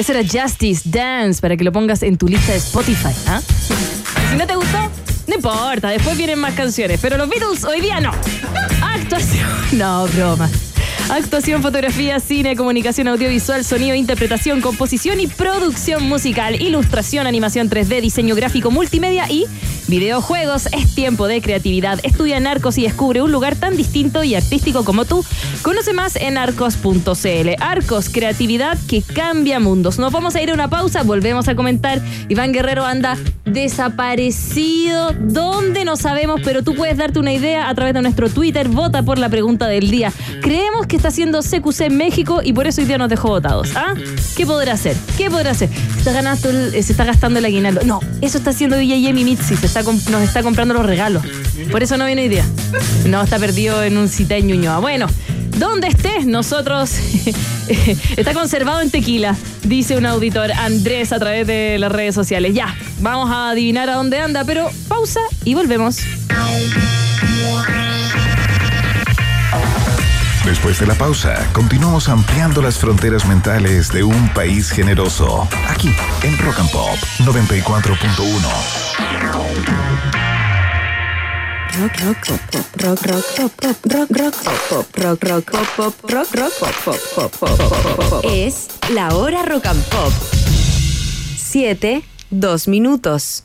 Ese era Justice Dance para que lo pongas en tu lista de Spotify, ¿ah? Si no te gustó, no importa, después vienen más canciones, pero los Beatles hoy día no. Actuación. No, broma. Actuación, fotografía, cine, comunicación audiovisual, sonido, interpretación, composición y producción musical, ilustración, animación 3D, diseño gráfico, multimedia y videojuegos. Es tiempo de creatividad. Estudia Arcos y descubre un lugar tan distinto y artístico como tú. Conoce más en arcos.cl. Arcos, creatividad que cambia mundos. Nos vamos a ir a una pausa, volvemos a comentar. Iván Guerrero anda desaparecido. ¿Dónde? No sabemos, pero tú puedes darte una idea a través de nuestro Twitter. Vota por la pregunta del día. Creemos que está haciendo CQC en México y por eso hoy día nos dejó votados. ¿Ah? ¿Qué podrá hacer? ¿Qué podrá hacer? Se está, ganando eh, se está gastando el aguinaldo. No, eso está haciendo DJ Yemi Mitzi. Se está nos está comprando los regalos. Por eso no viene día. No, está perdido en un cita en Ñuñoa. Bueno. ¿Dónde estés? Nosotros está conservado en tequila, dice un auditor Andrés a través de las redes sociales. Ya, vamos a adivinar a dónde anda, pero pausa y volvemos. Después de la pausa, continuamos ampliando las fronteras mentales de un país generoso. Aquí, en Rock and Pop 94.1. Rock, rock, rock, rock, pop, pop, rock, rock, pop, rock, rock, pop, pop, rock, rock, pop, pop, pop, pop, pop. Es la hora rock and pop. Siete, dos minutos.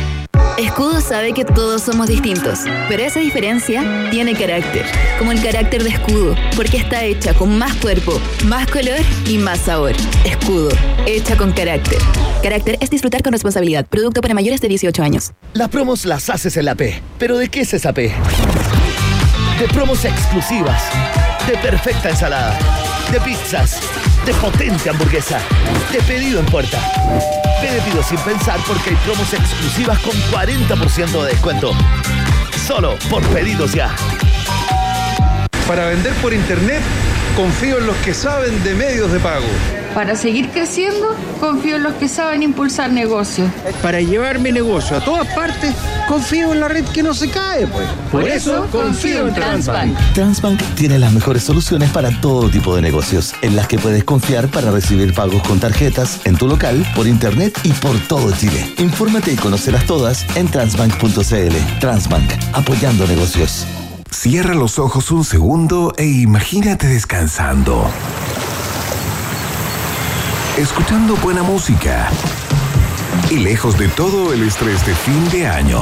Escudo sabe que todos somos distintos, pero esa diferencia tiene carácter, como el carácter de Escudo, porque está hecha con más cuerpo, más color y más sabor. Escudo, hecha con carácter. Carácter es disfrutar con responsabilidad. Producto para mayores de 18 años. Las promos las haces en la P. ¿Pero de qué es esa P? De promos exclusivas, de perfecta ensalada, de pizzas, de potente hamburguesa, de pedido en puerta. Ve de pido sin pensar porque hay promos exclusivas con 40% de descuento. Solo por pedidos ya. Para vender por internet, confío en los que saben de medios de pago. Para seguir creciendo, confío en los que saben impulsar negocios. Para llevar mi negocio a todas partes, confío en la red que no se cae, pues. Por eso confío en Transbank. Transbank tiene las mejores soluciones para todo tipo de negocios, en las que puedes confiar para recibir pagos con tarjetas en tu local, por internet y por todo Chile. Infórmate y conocerás todas en transbank.cl. Transbank, apoyando negocios. Cierra los ojos un segundo e imagínate descansando. Escuchando buena música. Y lejos de todo el estrés de fin de año.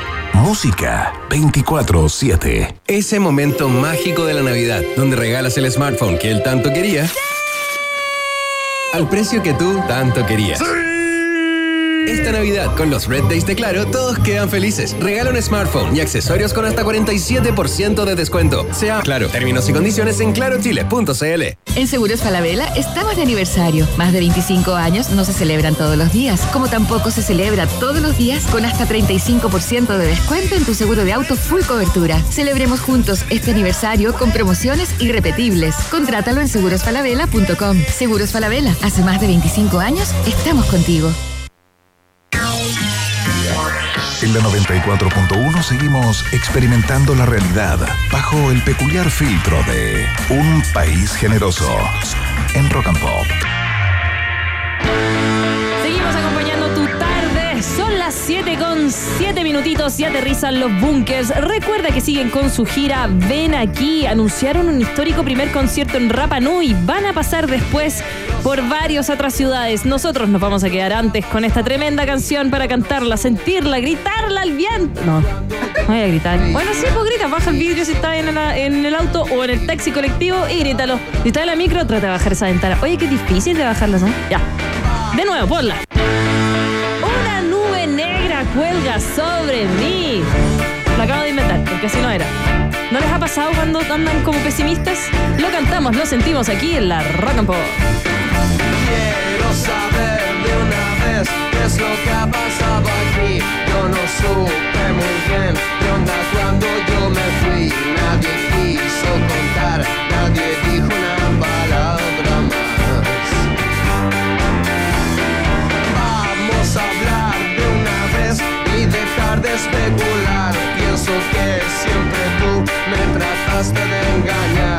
Música 24-7. Ese momento mágico de la Navidad, donde regalas el smartphone que él tanto quería al precio que tú tanto querías. Esta Navidad, con los Red Days de Claro, todos quedan felices. Regala un smartphone y accesorios con hasta 47% de descuento. Sea Claro. Términos y condiciones en clarochile.cl. En Seguros Falabella estamos de aniversario. Más de 25 años no se celebran todos los días, como tampoco se celebra todos los días con hasta 35% de descuento en tu seguro de auto full cobertura. Celebremos juntos este aniversario con promociones irrepetibles. Contrátalo en segurosfalabella.com. Seguros Falabella, hace más de 25 años estamos contigo. En la 94.1 seguimos experimentando la realidad bajo el peculiar filtro de un país generoso. En Rock and Pop. Seguimos acompañando tu tarde. Son las 7 con 7 minutitos y aterrizan los bunkers. Recuerda que siguen con su gira Ven aquí. Anunciaron un histórico primer concierto en Rapa Nui. Van a pasar después por varias otras ciudades. Nosotros nos vamos a quedar antes con esta tremenda canción para cantarla, sentirla, gritarla al viento. No, no voy a gritar. Bueno, sí, pues grita, baja el vidrio si estás en, el auto o en el taxi colectivo y grítalo. Si estás en la micro, trata de bajar esa ventana. Oye, qué difícil de bajarla, ¿no? Ya. De nuevo, ponla. Una nube negra cuelga sobre mí. Lo acabo de inventar, porque así no era. ¿No les ha pasado cuando andan como pesimistas? Lo cantamos, lo sentimos aquí en la Rock and Pop. Es lo que ha pasado aquí. Yo no supe muy bien qué onda cuando yo me fui. Nadie quiso contar, nadie dijo una palabra más. Vamos a hablar de una vez y dejar de especular. Pienso que siempre tú me trataste de engañar.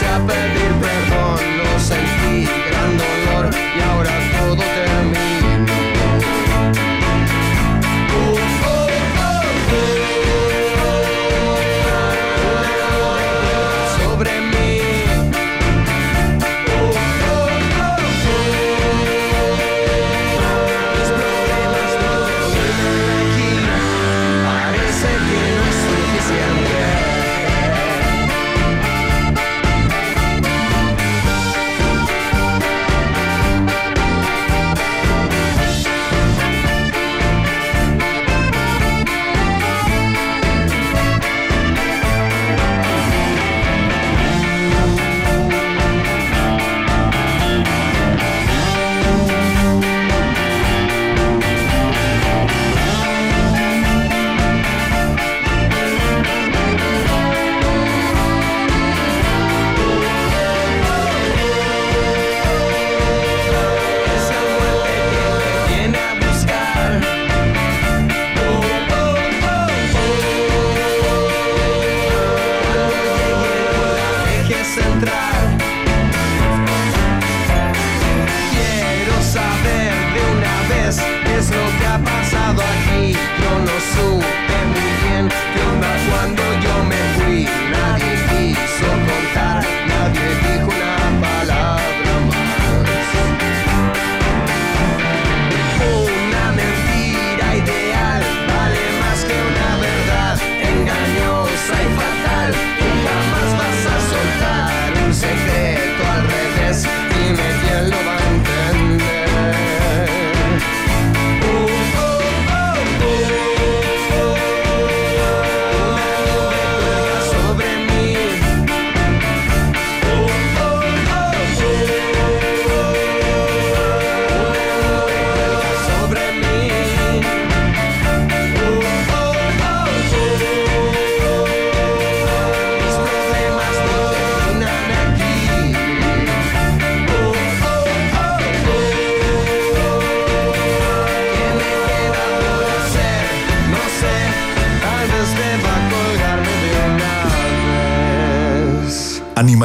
No alcancé a pedir perdón.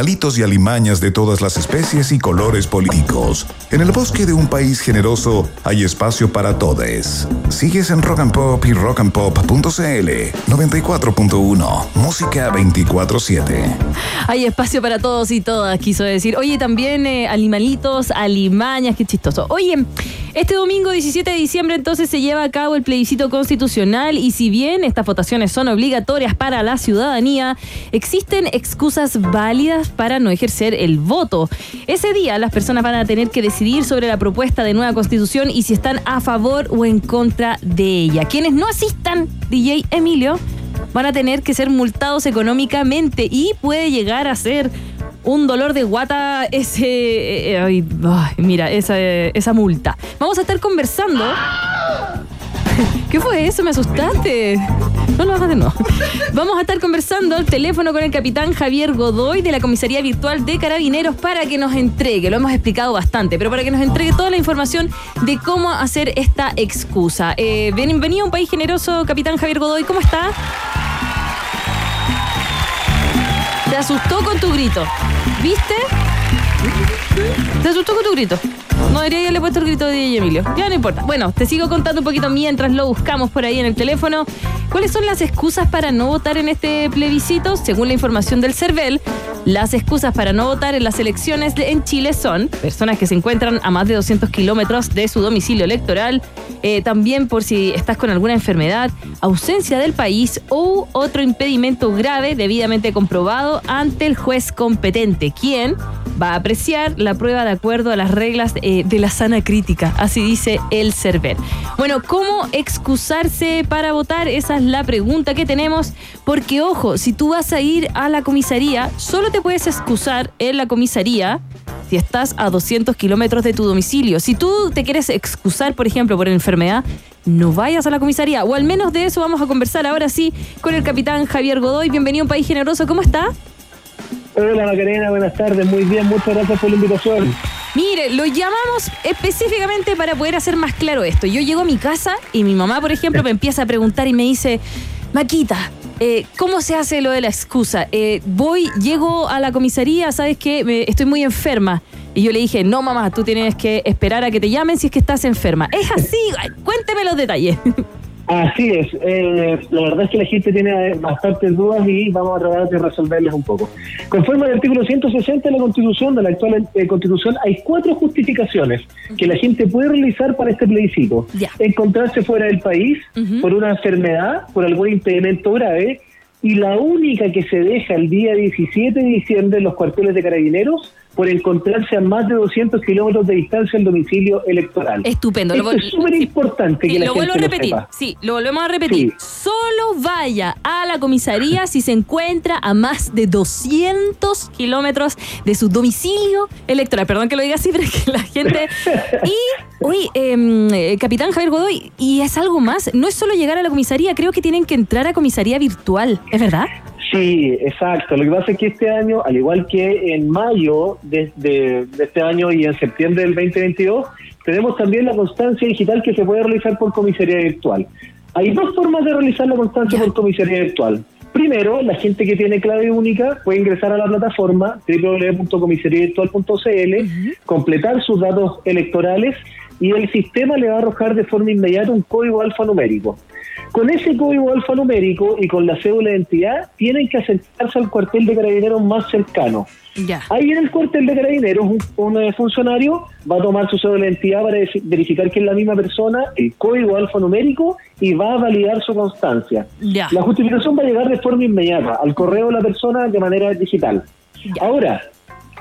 Animalitos y alimañas de todas las especies y colores políticos. En el bosque de un país generoso hay espacio para todes. Sigues en Rock and Pop y rockandpop.cl 94.1 Música 24/7. Hay espacio para todos y todas, quiso decir. Oye, también eh, animalitos, alimañas, qué chistoso. Oye, este domingo 17 de diciembre entonces se lleva a cabo el plebiscito constitucional y si bien estas votaciones son obligatorias para la ciudadanía, existen excusas válidas para no ejercer el voto. Ese día las personas van a tener que decidir sobre la propuesta de nueva constitución y si están a favor o en contra de ella. Quienes no asistan, DJ Emilio, van a tener que ser multados económicamente y puede llegar a ser un dolor de guata ese. eh, ay, mira, esa, esa multa. Vamos a estar conversando ¿Qué fue eso? Me asustaste. No lo hagas de nuevo. Vamos a estar conversando al teléfono con el capitán Javier Godoy de la Comisaría Virtual de Carabineros para que nos entregue, lo hemos explicado bastante, pero para que nos entregue toda la información de cómo hacer esta excusa. Eh, bienvenido a un país generoso, capitán Javier Godoy, ¿cómo está? Te asustó con tu grito. ¿Viste? Te asustó con tu grito. No debería haberle puesto el grito de DJ Emilio. Ya no importa. Bueno, te sigo contando un poquito mientras lo buscamos por ahí en el teléfono. ¿Cuáles son las excusas para no votar en este plebiscito? Según la información del CERVEL, las excusas para no votar en las elecciones en Chile son personas que se encuentran a más de 200 kilómetros de su domicilio electoral, eh, también por si estás con alguna enfermedad, ausencia del país o otro impedimento grave debidamente comprobado ante el juez competente, quien va a apreciar la prueba de acuerdo a las reglas eh, de la sana crítica, así dice el CERVEL. Bueno, ¿cómo excusarse para votar? Esa es la pregunta que tenemos, porque ojo, si tú vas a ir a la comisaría, solo te puedes excusar en la comisaría si estás a 200 kilómetros de tu domicilio. Si tú te quieres excusar, por ejemplo, por enfermedad, no vayas a la comisaría. O al menos de eso vamos a conversar ahora sí con el capitán Javier Godoy. Bienvenido a un país generoso. ¿Cómo está? Hola Macarena, buenas tardes, muy bien, muchas gracias por la invitación. Mire, lo llamamos específicamente para poder hacer más claro esto. Yo llego a mi casa y mi mamá, por ejemplo, me empieza a preguntar y me dice, Maquita, eh, ¿cómo se hace lo de la excusa? Eh, voy, llego a la comisaría, ¿sabes qué? Estoy muy enferma. Y yo le dije, no mamá, tú tienes que esperar a que te llamen si es que estás enferma. Es así, cuénteme los detalles. Así es, eh, la verdad es que la gente tiene bastantes dudas y vamos a tratar de resolverlas un poco. Conforme al artículo 160 de la Constitución, de la actual eh, Constitución, hay cuatro justificaciones que la gente puede realizar para este plebiscito. Encontrarse fuera del país por una enfermedad, por algún impedimento grave, y la única que se deja el día 17 de diciembre en los cuarteles de carabineros por encontrarse a más de 200 kilómetros de distancia del domicilio electoral. Estupendo. Esto vol- es súper importante Sí, que la lo gente vuelvo a lo repetir. sepa. Sí, lo volvemos a repetir. Solo vaya a la comisaría si se encuentra a más de 200 kilómetros de su domicilio electoral. Perdón que lo diga así, pero es que la gente. Y, oye, em, eh, capitán Javier Godoy, y es algo más. No es solo llegar a la comisaría, creo que tienen que entrar a comisaría virtual. ¿Es verdad? Sí, exacto. Lo que pasa es que este año, al igual que en mayo de, de- de este año y en septiembre del 2022, tenemos también la constancia digital que se puede realizar por comisaría virtual. Hay dos formas de realizar la constancia por comisaría virtual. Primero, la gente que tiene clave única puede ingresar a la plataforma www.comisariavirtual.cl, completar sus datos electorales y el sistema le va a arrojar de forma inmediata un código alfanumérico. Con ese código alfanumérico y con la cédula de identidad, tienen que acercarse al cuartel de carabineros más cercano. Ya. Ahí en el cuartel de carabineros, un, un, eh, funcionario va a tomar su cédula de identidad para verificar que es la misma persona, el código alfanumérico y va a validar su constancia. Ya. La justificación va a llegar de forma inmediata al correo de la persona de manera digital. Ahora,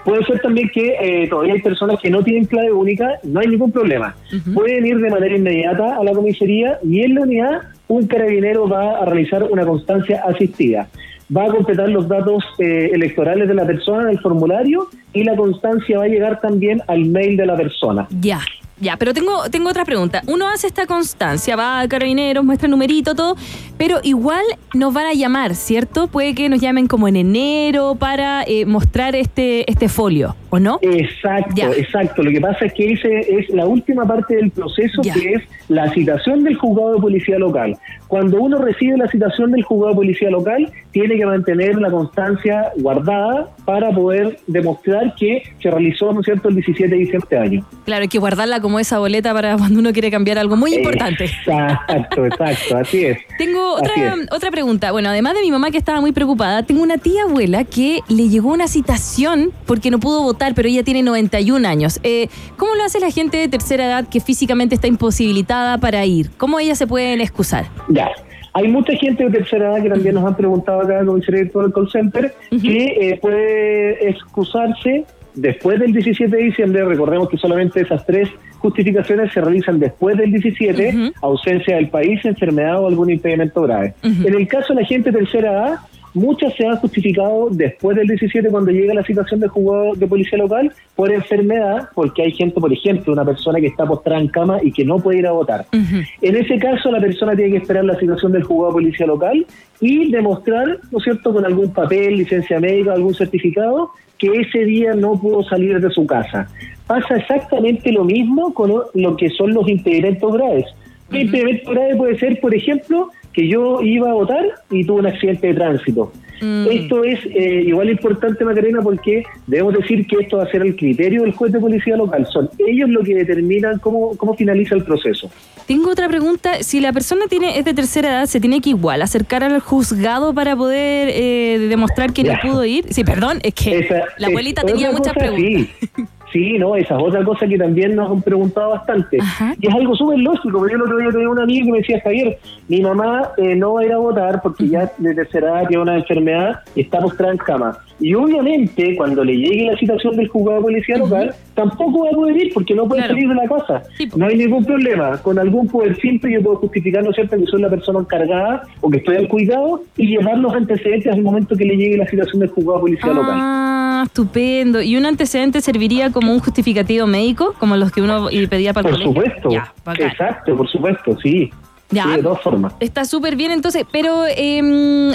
puede ser también que eh, todavía hay personas que no tienen clave única, no hay ningún problema. Pueden ir de manera inmediata a la comisaría y en la unidad un carabinero va a realizar una constancia asistida. Va a completar los datos eh, electorales de la persona en el formulario y la constancia va a llegar también al mail de la persona. Ya, ya, pero tengo, tengo otra pregunta. Uno hace esta constancia, va a carabineros, muestra el numerito, todo, pero igual nos van a llamar, ¿cierto? Puede que nos llamen como en enero para eh, mostrar este, este folio, ¿o no? Exacto, exacto. Lo que pasa es que ese es la última parte del proceso que es la citación del juzgado de policía local. Cuando uno recibe la citación del juzgado de policía local, tiene que mantener la constancia guardada para poder demostrar que se realizó, ¿no es cierto?, el 17 de diciembre de este año. Claro, hay que guardarla como esa boleta para cuando uno quiere cambiar algo muy importante. Exacto, exacto, así es. Tengo Así otra, es. otra pregunta. Bueno, además de mi mamá que estaba muy preocupada, tengo una tía abuela que le llegó una citación porque no pudo votar, pero ella tiene 91 años. Eh, ¿Cómo lo hace la gente de tercera edad que físicamente está imposibilitada para ir? ¿Cómo ellas se pueden excusar? Ya. Hay mucha gente de tercera edad que también nos han preguntado acá en del Call Center que eh, puede excusarse después del 17 de diciembre. Recordemos que solamente esas tres justificaciones se realizan después del 17, ausencia del país, enfermedad o algún impedimento grave. En el caso de la gente de tercera edad, muchas se han justificado después del 17 cuando llega la situación del juzgado de policía local por enfermedad, porque hay gente, por ejemplo, una persona que está postrada en cama y que no puede ir a votar. En ese caso, la persona tiene que esperar la situación del juzgado de policía local y demostrar, ¿no es cierto?, con algún papel, licencia médica, algún certificado, que ese día no pudo salir de su casa. Pasa exactamente lo mismo con lo que son los impedimentos graves. Un impedimento grave puede ser, por ejemplo, que yo iba a votar y tuve un accidente de tránsito. Mm. Esto es eh, igual importante, Macarena, porque debemos decir que esto va a ser el criterio del juez de policía local. Son ellos los que determinan cómo, cómo finaliza el proceso. Tengo otra pregunta. Si la persona tiene es de tercera edad, ¿se tiene que igual acercar al juzgado para poder eh, demostrar que Ya. no pudo ir? Sí, perdón, es que Esa- la abuelita es tenía muchas cosa, preguntas. Sí. Sí, no, esa es otra cosa que también nos han preguntado bastante. Y es algo súper lógico, porque yo el otro día tenía un amigo que me decía, Javier, mi mamá eh, no va a ir a votar porque ya de tercera edad tiene una enfermedad y está postrada en cama. Y obviamente, cuando le llegue la situación del juzgado de policía local, tampoco va a poder ir porque no puede salir de la casa. No hay ningún problema. Con algún poder simple yo puedo justificar, ¿no es cierto?, que soy la persona encargada o que estoy al cuidado y llevar los antecedentes al momento que le llegue la situación del juzgado de policía local. Ah, estupendo. ¿Y un antecedente serviría como un justificativo médico, como los que uno pedía para el Por colegio? supuesto. Ya. Exacto, por supuesto, sí. Ya. Sí, de todas formas. Está súper bien, entonces, pero eh,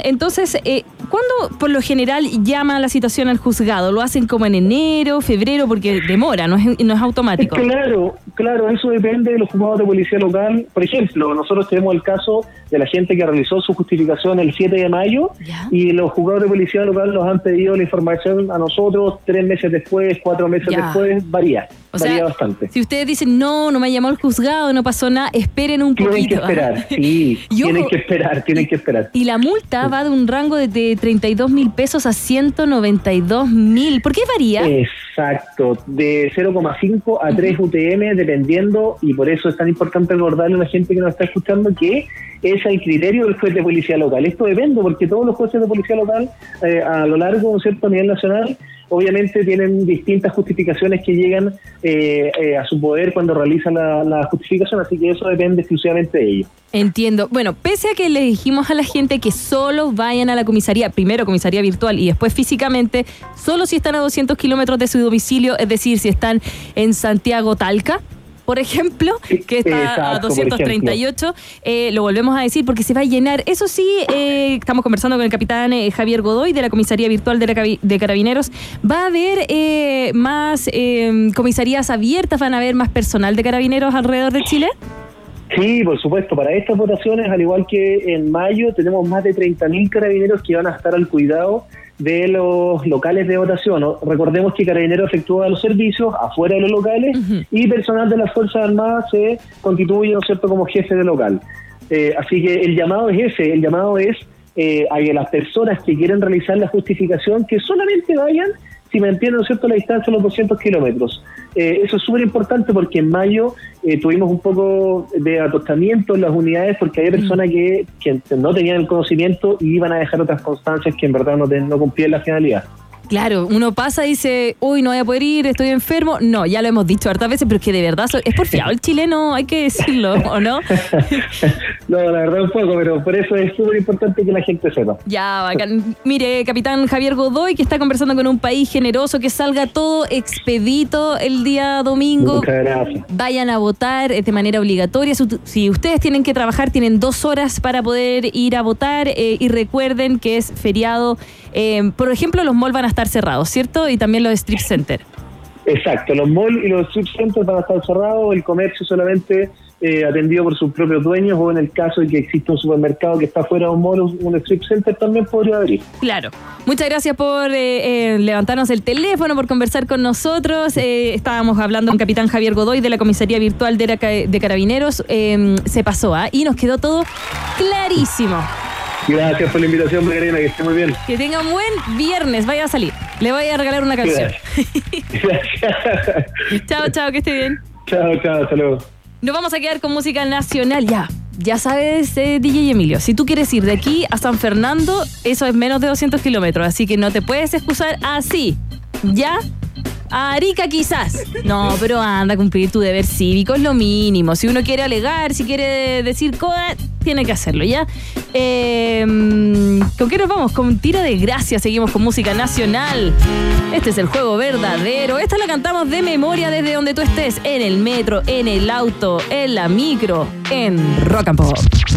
entonces, eh, ¿cuándo por lo general llama la situación al juzgado? ¿Lo hacen como en enero, febrero? Porque demora, no es, no es automático. Claro, claro, eso depende de los juzgados de policía local. Por ejemplo, nosotros tenemos el caso de la gente que realizó su justificación el 7 de mayo y los juzgados de policía local nos han pedido la información a nosotros tres meses después, cuatro meses Ya. después, varía, O varía sea, bastante. Si ustedes dicen, no, no me llamó el juzgado, no pasó nada, esperen un Tienen que poquito. ¿ah? esperar, sí, tienen ojo- que esperar, tienen que esperar. Y la multa va de un rango de, de 32 mil pesos a 192 mil. ¿Por qué varía? Exacto, de 0,5 a 3 UTM dependiendo, y por eso es tan importante recordarle a la gente que nos está escuchando que es el criterio del juez de policía local. Esto depende porque todos los jueces de policía local eh, a lo largo, ¿no es cierto?, a nivel nacional, obviamente tienen distintas justificaciones que llegan eh, eh, a su poder cuando realizan la, la justificación, así que eso depende exclusivamente de ellos. Entiendo. Bueno, pese a que le dijimos a la gente que solo vayan a la comisaría, primero comisaría virtual y después físicamente, solo si están a 200 kilómetros de su domicilio, es decir, si están en Santiago Talca. Por ejemplo, que está a exacto, por 238, eh, lo volvemos a decir porque se va a llenar. Eso sí, eh, estamos conversando con el capitán eh, Javier Godoy de la Comisaría Virtual de, la de Carabineros. ¿Va a haber eh, más eh, comisarías abiertas? ¿Van a haber más personal de Carabineros alrededor de Chile? Sí, por supuesto. Para estas votaciones, al igual que en mayo, tenemos más de 30.000 carabineros que van a estar al cuidado de los locales de votación. Recordemos que Carabineros efectúa los servicios afuera de los locales y personal de las Fuerzas Armadas se constituye, ¿no es cierto?, como jefe de local. Eh, así que el llamado es ese, el llamado es eh, a que las personas que quieren realizar la justificación que solamente vayan si mantienen, ¿no es cierto?, la distancia de los 200 kilómetros. Eh, eso es súper importante porque en mayo eh, tuvimos un poco de atostamiento en las unidades porque había personas que, que no tenían el conocimiento y iban a dejar otras constancias que en verdad no cumplían la finalidad. Claro, uno pasa y dice, uy, no voy a poder ir, estoy enfermo. No, ya lo hemos dicho hartas veces, pero es que de verdad es porfiado el chileno, hay que decirlo, ¿o no? No, la verdad un poco, pero por eso es súper importante que la gente sepa. Ya, bacán. Mire, capitán Javier Godoy, que está conversando con un país generoso, que salga todo expedito el día domingo. Muchas gracias. Vayan a votar de manera obligatoria. Si ustedes tienen que trabajar, tienen dos horas para poder ir a votar eh, y recuerden que es feriado. Eh, por ejemplo, los malls van a estar cerrados, ¿cierto? Y también los strip center. Exacto, los malls y los strip centers van a estar cerrados, el comercio solamente eh, atendido por sus propios dueños o en el caso de que exista un supermercado que está fuera de un mall, un strip center también podría abrir. Claro. Muchas gracias por eh, eh, levantarnos el teléfono, por conversar con nosotros. Eh, estábamos hablando con capitán Javier Godoy de la Comisaría Virtual de, la de Carabineros. Eh, se pasó, ¿ah? Y nos quedó todo clarísimo. Gracias por la invitación, Macarena, que esté muy bien. Que tenga un buen viernes. Vaya a salir. Le voy a regalar una canción. chao, chao, que esté bien. Chao, chao, hasta luego. Nos vamos a quedar con música nacional. Ya, ya sabes, eh, DJ Emilio, si tú quieres ir de aquí a San Fernando, eso es menos de 200 kilómetros, así que no te puedes excusar así. Ya, A Arica quizás. No, pero anda a cumplir tu deber cívico, es lo mínimo. Si uno quiere alegar, si quiere decir cosas, tiene que hacerlo, ¿ya? Eh, ¿Con qué nos vamos? Con tira de gracia, seguimos con música nacional. Este es el juego verdadero. Esta la cantamos de memoria desde donde tú estés, en el metro, en el auto, en la micro, en Rock and Pop.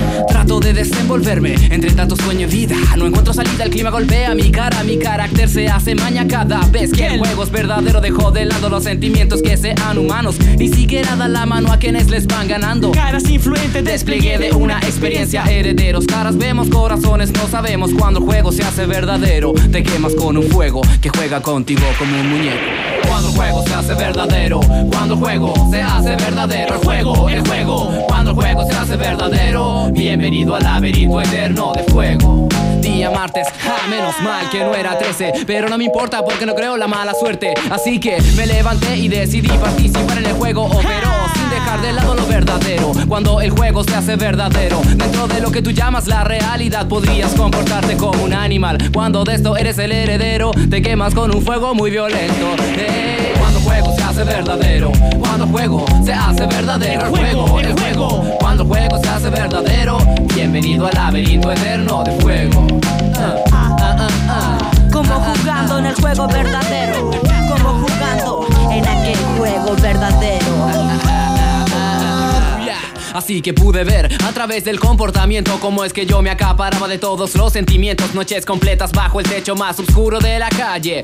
Trato de desenvolverme entre tanto sueño y vida. No encuentro salida, el clima golpea mi cara. Mi carácter se hace maña cada vez que el juego es verdadero. Dejo de lado los sentimientos que sean humanos. Ni siquiera da la mano a quienes les van ganando. Caras influentes, despliegue de una experiencia. Herederos, caras vemos, corazones no sabemos. Cuando el juego se hace verdadero, te quemas con un fuego que juega contigo como un muñeco. Cuando el juego se hace verdadero, cuando el juego se hace verdadero, el juego, el juego, cuando el juego se hace verdadero, bienvenido al laberinto eterno de fuego. Día martes, ja, menos mal que no era 13, pero no me importa porque no creo la mala suerte, así que me levanté y decidí participar en el juego, pero sin dejar de lado lo verdadero. Cuando el juego se hace verdadero, dentro de lo que tú llamas la realidad, podrías comportarte como un animal. Cuando de esto eres el heredero, te quemas con un fuego muy violento. Eh, Cuando el juego se hace verdadero, cuando el juego se hace verdadero, el juego, el juego, cuando el juego se hace verdadero, bienvenido al laberinto eterno de fuego. Ah, ah, ah. Como jugando en el juego verdadero. Como jugando en aquel juego verdadero. Así que pude ver a través del comportamiento cómo es que yo me acaparaba de todos los sentimientos. Noches completas bajo el techo más oscuro de la calle.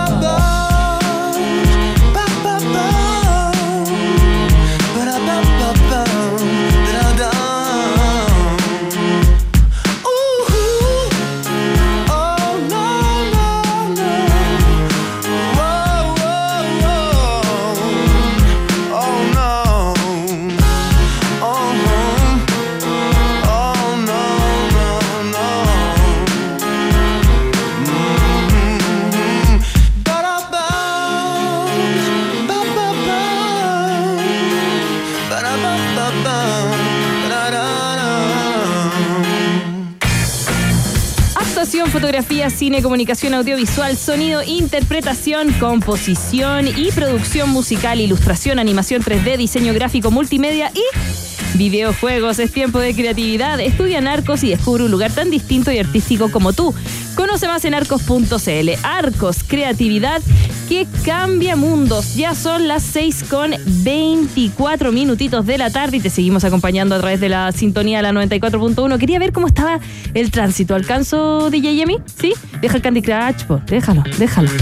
Cine, comunicación audiovisual, sonido, interpretación, composición y producción musical, ilustración, animación 3D, diseño gráfico, multimedia y videojuegos. Es tiempo de creatividad. Estudia en Arcos y descubre un lugar tan distinto y artístico como tú. Conoce más en arcos.cl. Arcos, creatividad que cambia mundos. Ya son las 6 con 24 minutitos de la tarde y te seguimos acompañando a través de la sintonía de la 94.1. Quería ver cómo estaba el tránsito. ¿Alcanzo DJ Yemi? ¿Sí? Deja el Candy Crush, po. déjalo, déjalo.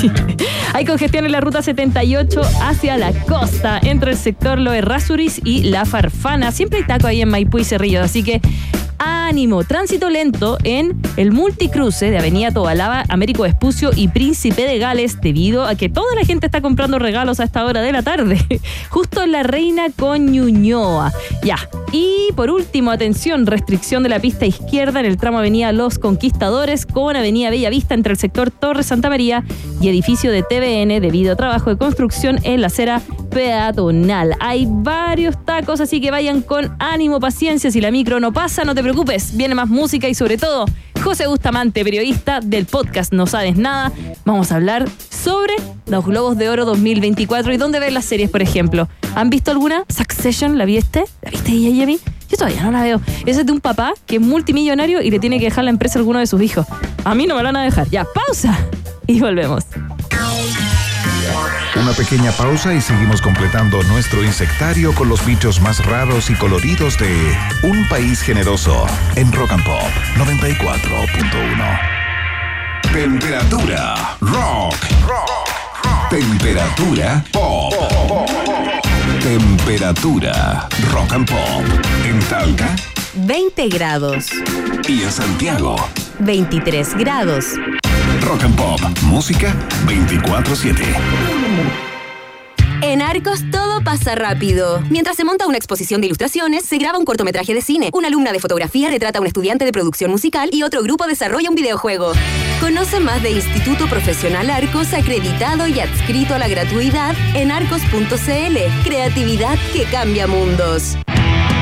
Sí. Hay congestión en la ruta 78 hacia la costa, entre el sector Loe Rasuris y La Farfana. Siempre hay taco ahí en Maipú y Cerrillos, así que ánimo. Tránsito lento en el multicruce de Avenida Tobalaba, Américo Vespucio y Príncipe de Gales, debido a que toda la gente está comprando regalos a esta hora de la tarde. Justo en la Reina con Ñuñoa. Ya. Y por último, atención, restricción de la pista izquierda en el tramo Avenida Los Conquistadores con Avenida Bella Vista entre el sector Torre Santa María y edificio de TVN debido a trabajo de construcción en la acera peatonal. Hay varios tacos, así que vayan con ánimo, paciencia. Si la micro no pasa, no te preocupes. Viene más música y sobre todo, José Bustamante, periodista del podcast No Sabes Nada. Vamos a hablar sobre los Globos de Oro 2024 y dónde ver las series, por ejemplo. ¿Han visto alguna? Succession, ¿la viste? ¿La viste, Yami? Yo todavía no la veo. Esa es de un papá que es multimillonario y le tiene que dejar la empresa a alguno de sus hijos. A mí no me la van a dejar. Ya, pausa. Y volvemos. Una pequeña pausa y seguimos completando nuestro insectario con los bichos más raros y coloridos de Un País Generoso en Rock and Pop 94.1. Temperatura rock. Temperatura pop. Temperatura rock and pop. En Talca 20 grados. y en Santiago. 23 grados. Rock and Pop. Música 24-7. En Arcos todo pasa rápido. Mientras se monta una exposición de ilustraciones, se graba un cortometraje de cine, una alumna de fotografía retrata a un estudiante de producción musical y otro grupo desarrolla un videojuego. Conoce más de Instituto Profesional Arcos acreditado y adscrito a la gratuidad en arcos.cl. Creatividad que cambia mundos.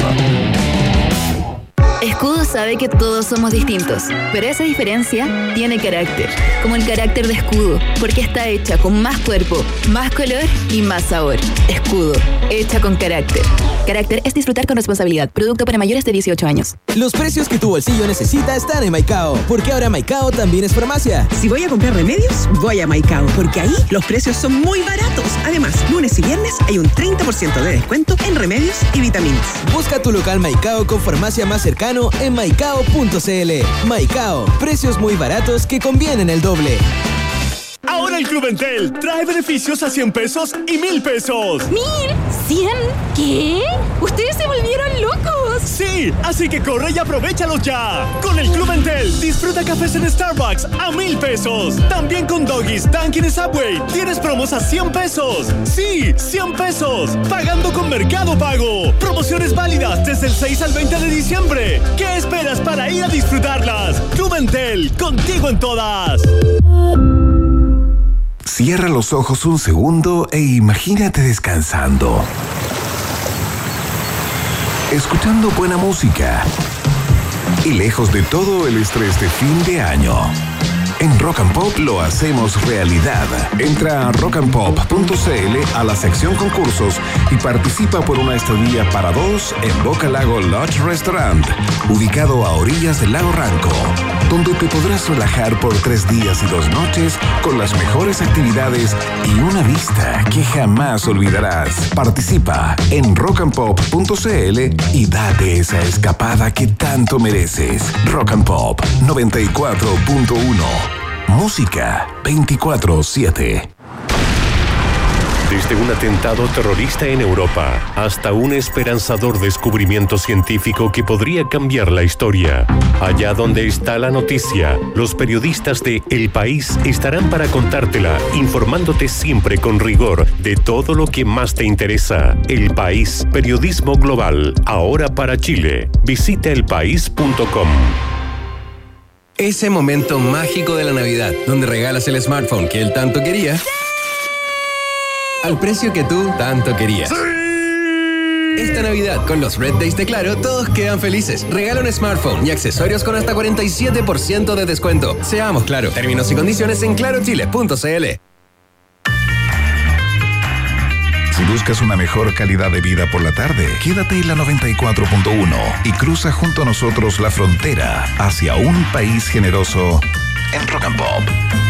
September. Escudo sabe que todos somos distintos, pero esa diferencia tiene carácter, como el carácter de Escudo, porque está hecha con más cuerpo, más color y más sabor. Escudo, hecha con carácter. Carácter es disfrutar con responsabilidad. Producto para mayores de 18 años. Los precios que tu bolsillo necesita están en Maicao, porque ahora Maicao también es farmacia. Si voy a comprar remedios, voy a Maicao, porque ahí los precios son muy baratos. Además, lunes y viernes hay un 30% de descuento en remedios y vitaminas. Busca tu local Maicao con farmacia más en maicao.cl. Maicao, precios muy baratos que convienen el doble. Ahora el Club Entel trae beneficios a 100 pesos y 1000 pesos. ¿Mil? ¿Cien? ¿Qué? ¿Ustedes se volvieron locos? Sí, así que corre y aprovechalos ya. Con el Club Entel, disfruta cafés en Starbucks a 1000 pesos. También con Doggies, Dunkin' y Subway, tienes promos a 100 pesos. Sí, 100 pesos. Pagando con Mercado Pago. Promociones válidas desde el 6 al 20 de diciembre. ¿Qué esperas para ir a disfrutarlas? Club Entel, contigo en todas. Cierra los ojos un segundo e imagínate descansando. Escuchando buena música. Y lejos de todo el estrés de fin de año. En Rock and Pop lo hacemos realidad. Entra a rockandpop.cl a la sección concursos y participa por una estadía para dos en Boca Lago Lodge Restaurant, ubicado a orillas del lago Ranco, donde te podrás relajar por tres días y dos noches con las mejores actividades y una vista que jamás olvidarás. Participa en rockandpop.cl y date esa escapada que tanto mereces. Rock and Pop 94.1 Música 24-7. Desde un atentado terrorista en Europa hasta un esperanzador descubrimiento científico que podría cambiar la historia. Allá donde está la noticia, los periodistas de El País estarán para contártela, informándote siempre con rigor de todo lo que más te interesa. El País, periodismo global, ahora para Chile. Visita elpaís.com. Ese momento mágico de la Navidad, donde regalas el smartphone que él tanto quería, al precio que tú tanto querías. Esta Navidad, con los Red Days de Claro, todos quedan felices. Regala un smartphone y accesorios con hasta 47% de descuento. Seamos claro. Términos y condiciones en clarochile.cl. Si buscas una mejor calidad de vida por la tarde, quédate en la 94.1 y cruza junto a nosotros la frontera hacia un país generoso en Rock and Pop.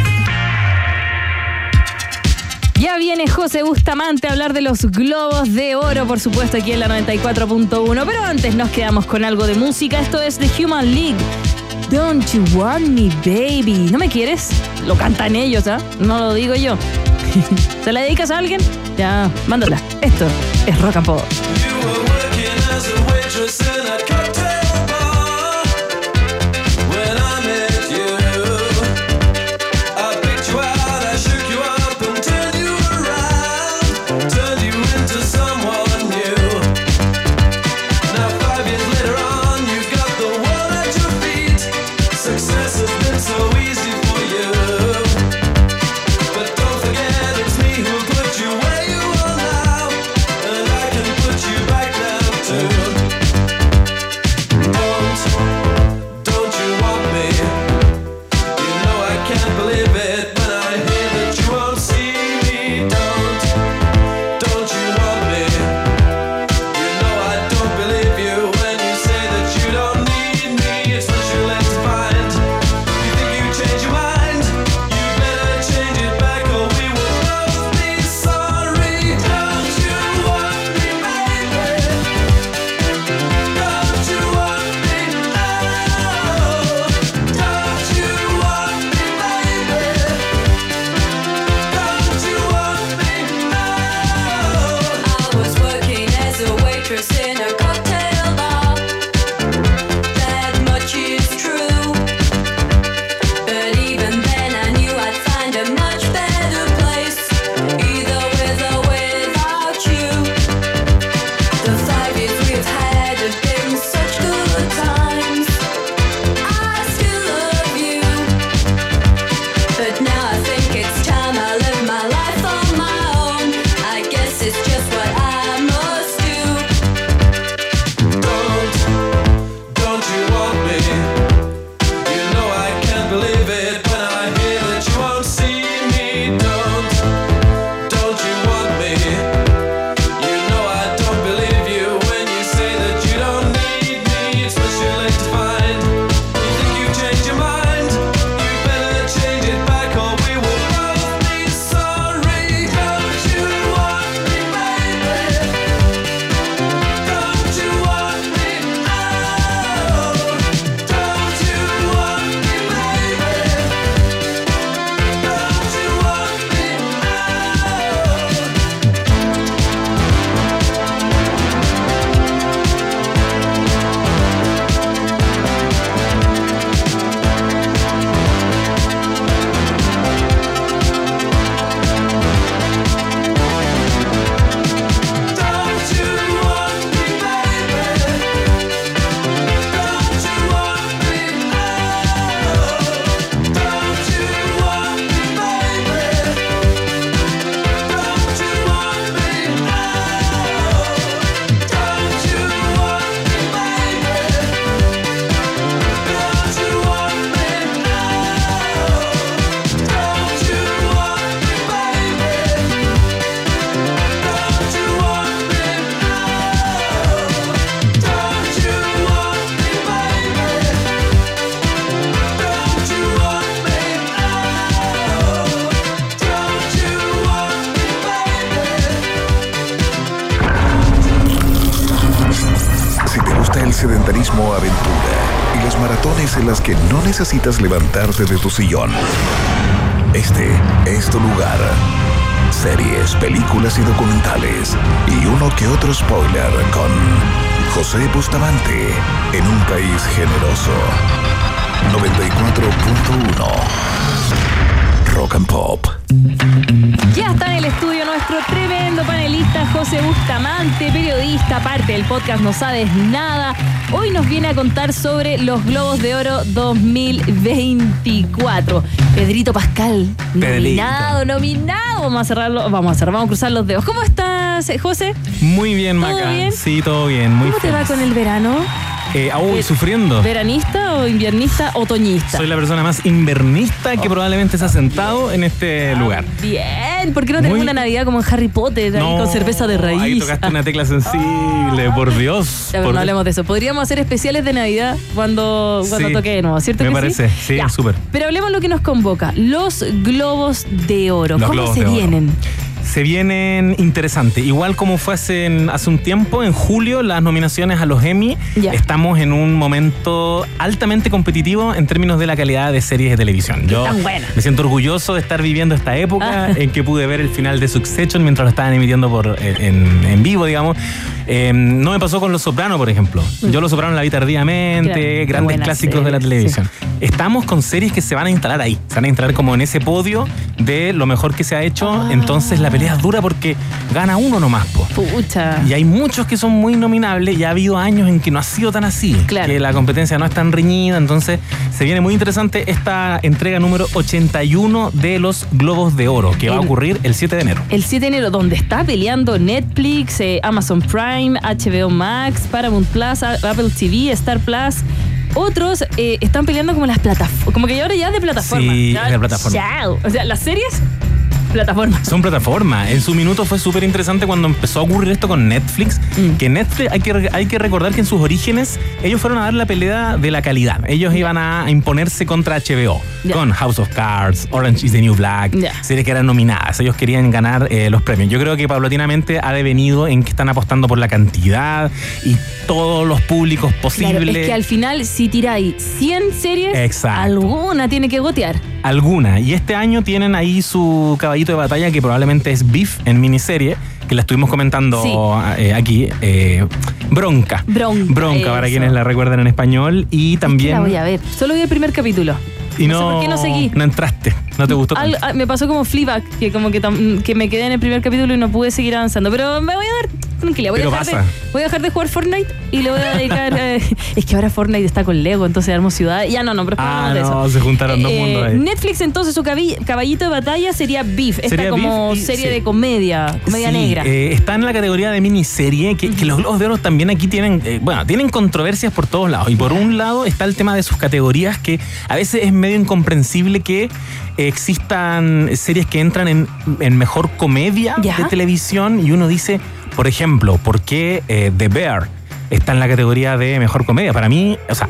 Ya viene José Bustamante a hablar de los globos de oro, por supuesto, aquí en la 94.1. Pero antes nos quedamos con algo de música. Esto es The Human League. Don't you want me, baby? ¿No me quieres? Lo cantan ellos, ¿ah? No lo digo yo. ¿Se la dedicas a alguien? Ya, mándala. Esto es Rock and Pop. Necesitas levantarte de tu sillón. Este es tu lugar. Series, películas y documentales. Y uno que otro spoiler con José Bustamante en un país generoso. 94.1 Rock and Pop. Ya está en el estudio nuestro tremendo panelista José Bustamante, periodista, parte del podcast No Sabes Nada. Hoy nos viene a contar sobre los Globos de Oro 2024. Pedrito Pascal, nominado, nominado. Vamos a cerrarlo, vamos a cerrar, vamos a cruzar los dedos. ¿Cómo estás, José? Muy bien, ¿Todo Maca. bien? Sí, todo bien. Muy ¿Cómo te va con el verano? Eh, ah, Eh, sufriendo. ¿Veranista o inviernista, otoñista? Soy la persona más invernista que probablemente se ha sentado en este lugar. Bien, ¿por qué no tenemos Muy- una Navidad como en Harry Potter, ahí con cerveza de raíz? Ahí tocaste una tecla sensible, por Dios. Ya, pero por no hablemos de eso. Podríamos hacer especiales de Navidad cuando, cuando Sí, toque de nuevo, ¿cierto Me que parece, sí, súper. Pero hablemos de lo que nos convoca. Los globos de oro. Los ¿Cómo se Oro. Se vienen interesantes. Igual como fue hace, hace un tiempo, en julio, las nominaciones a los Emmy, estamos en un momento altamente competitivo en términos de la calidad de series de televisión. Yo me siento orgulloso de estar viviendo esta época Ah. en que pude ver el final de Succession mientras lo estaban emitiendo por, en, en vivo, digamos. Eh, no me pasó con Los Sopranos, por ejemplo. Yo Los Sopranos la vi tardíamente, Mm. Claro, grandes clásicos de la televisión. Estamos con series que se van a instalar ahí, se van a instalar como en ese podio de lo mejor que se ha hecho. Ah. Entonces la pelea es dura porque gana uno nomás, po. Pucha. Y hay muchos que son muy nominables y ha habido años en que no ha sido tan así, que la competencia no es tan reñida, entonces se viene muy interesante esta entrega número 81 de los Globos de Oro, que va a ocurrir el 7 de enero. El 7 de enero, donde está peleando Netflix, eh, Amazon Prime, HBO Max, Paramount Plus, Apple TV, Star Plus. Otros eh, están peleando como las plataformas. Como que ahora ya de plataforma. Sí, de plataforma. Chao. O sea, las series, plataforma. Son plataformas. En su minuto fue súper interesante cuando empezó a ocurrir esto con Netflix. Mm. Que Netflix, hay que, hay que recordar que en sus orígenes ellos fueron a dar la pelea de la calidad. Ellos iban a imponerse contra HBO. Con House of Cards, Orange is the New Black, series que eran nominadas. Ellos querían ganar eh, los premios. Yo creo que paulatinamente ha devenido en que están apostando por la cantidad y todos los públicos posibles. Claro, es que al final, si tiráis 100 series, Exacto. alguna tiene que gotear. Alguna. Y este año tienen ahí su caballito de batalla que probablemente es Beef en miniserie, que la estuvimos comentando Sí. eh, aquí. eh, bronca. Bronca. Bronca, para eso. quienes la recuerdan en español. Y también. La voy a ver. Solo vi el primer capítulo. y no no, sé por qué no seguí. No entraste. No te gustó. Al- ah, me pasó como Fleabag, que como que, que me quedé en el primer capítulo y no pude seguir avanzando. Pero me voy a dar tranquila. Voy, a dejar, de, voy a dejar de jugar Fortnite y le voy a dedicar. eh, es que ahora Fortnite está con Lego, entonces armo ciudad. Ya no, no, pero Ah, de no, eso. se juntaron dos Eh, mundos ahí. Netflix entonces su caballito de batalla sería Beef. Esta Sería como Beef serie sí. de comedia, comedia Sí, negra. eh, está en la categoría de miniserie, que, que los Globos de Oro también aquí tienen, eh, bueno, tienen controversias por todos lados. Y por un lado está el tema de sus categorías, que a veces es medio incomprensible que existan series que entran en, en mejor comedia Ya. de televisión y uno dice, por ejemplo, ¿por qué eh, The Bear está en la categoría de mejor comedia? Para mí, o sea,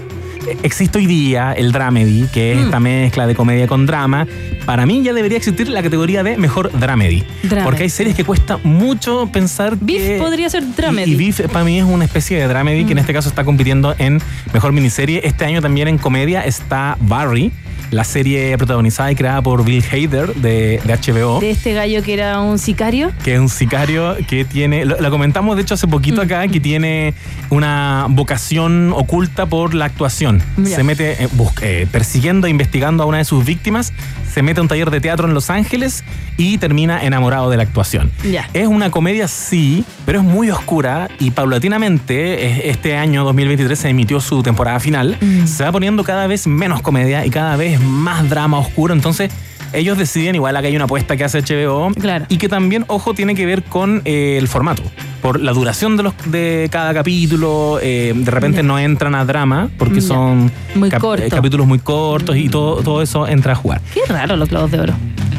existe hoy día el dramedy, que es Mm. esta mezcla de comedia con drama. Para mí ya debería existir la categoría de mejor dramedy. Dramedy. Porque hay series que cuesta mucho pensar Beef que... podría ser dramedy. Y, y Beef para mí es una especie de dramedy que en Mm. este caso está compitiendo en mejor miniserie. Este año también en comedia está Barry, la serie protagonizada y creada por Bill Hader de, de HBO. de este gallo que era un sicario. que es un sicario que tiene, lo, lo comentamos de hecho hace poquito acá, que tiene una vocación oculta por la actuación. Se mete eh, eh, persiguiendo e investigando a una de sus víctimas, se mete a un taller de teatro en Los Ángeles y termina enamorado de la actuación. Ya. Es una comedia, sí, pero es muy oscura y paulatinamente eh, este año 2023 se emitió su temporada final. Mm. Se va poniendo cada vez menos comedia y cada vez más drama oscuro. Entonces ellos deciden, igual acá hay una apuesta que hace HBO y que también, ojo, tiene que ver con eh, el formato. Por la duración de, los, de cada capítulo, eh, de repente no entran a drama porque son Muy cap- corto. eh, capítulos muy cortos y todo, todo eso entra a jugar. Qué raro los globos de oro.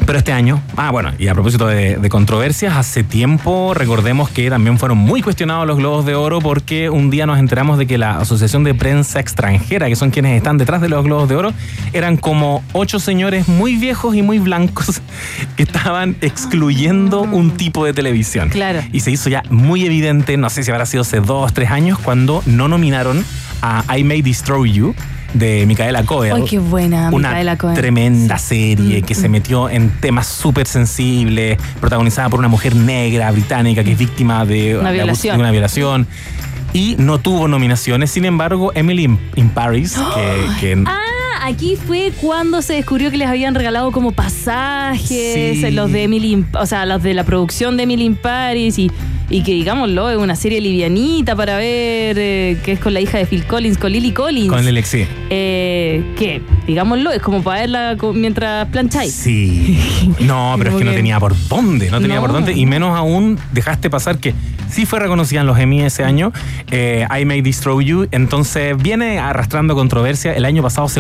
Pero este año, ah, bueno, y a propósito de, de controversias, hace tiempo recordemos que también fueron muy cuestionados los Globos de Oro porque un día nos enteramos de que la Asociación de Prensa Extranjera, que son quienes están detrás de los Globos de Oro, eran como ocho señores muy viejos y muy blancos que estaban excluyendo un tipo de televisión. Claro. Y se hizo ya muy evidente, no sé si habrá sido hace dos, tres años, cuando no nominaron a I May Destroy You de Micaela Coel. Ay, qué buena, Una Micaela tremenda serie que se metió en temas súper sensibles, protagonizada por una mujer negra británica que es víctima de, Una de violación. de una violación. Y no tuvo nominaciones. Sin embargo, Emily in, in Paris, que, que Ah, aquí fue cuando se descubrió que les habían regalado como pasajes, Sí. los de Emily, o sea, los de la producción de Emily in Paris y, y que digámoslo, es una serie livianita para ver, eh, que es con la hija de Phil Collins, con Lily Collins. con el Lexi. Eh, que, digámoslo, es como para verla mientras plancháis. Sí. No, pero es que no tenía por dónde, no tenía No. por dónde. Y menos aún dejaste pasar que sí fue reconocida en los Emmy ese año, eh, I May Destroy You. Entonces viene arrastrando controversia. El año pasado se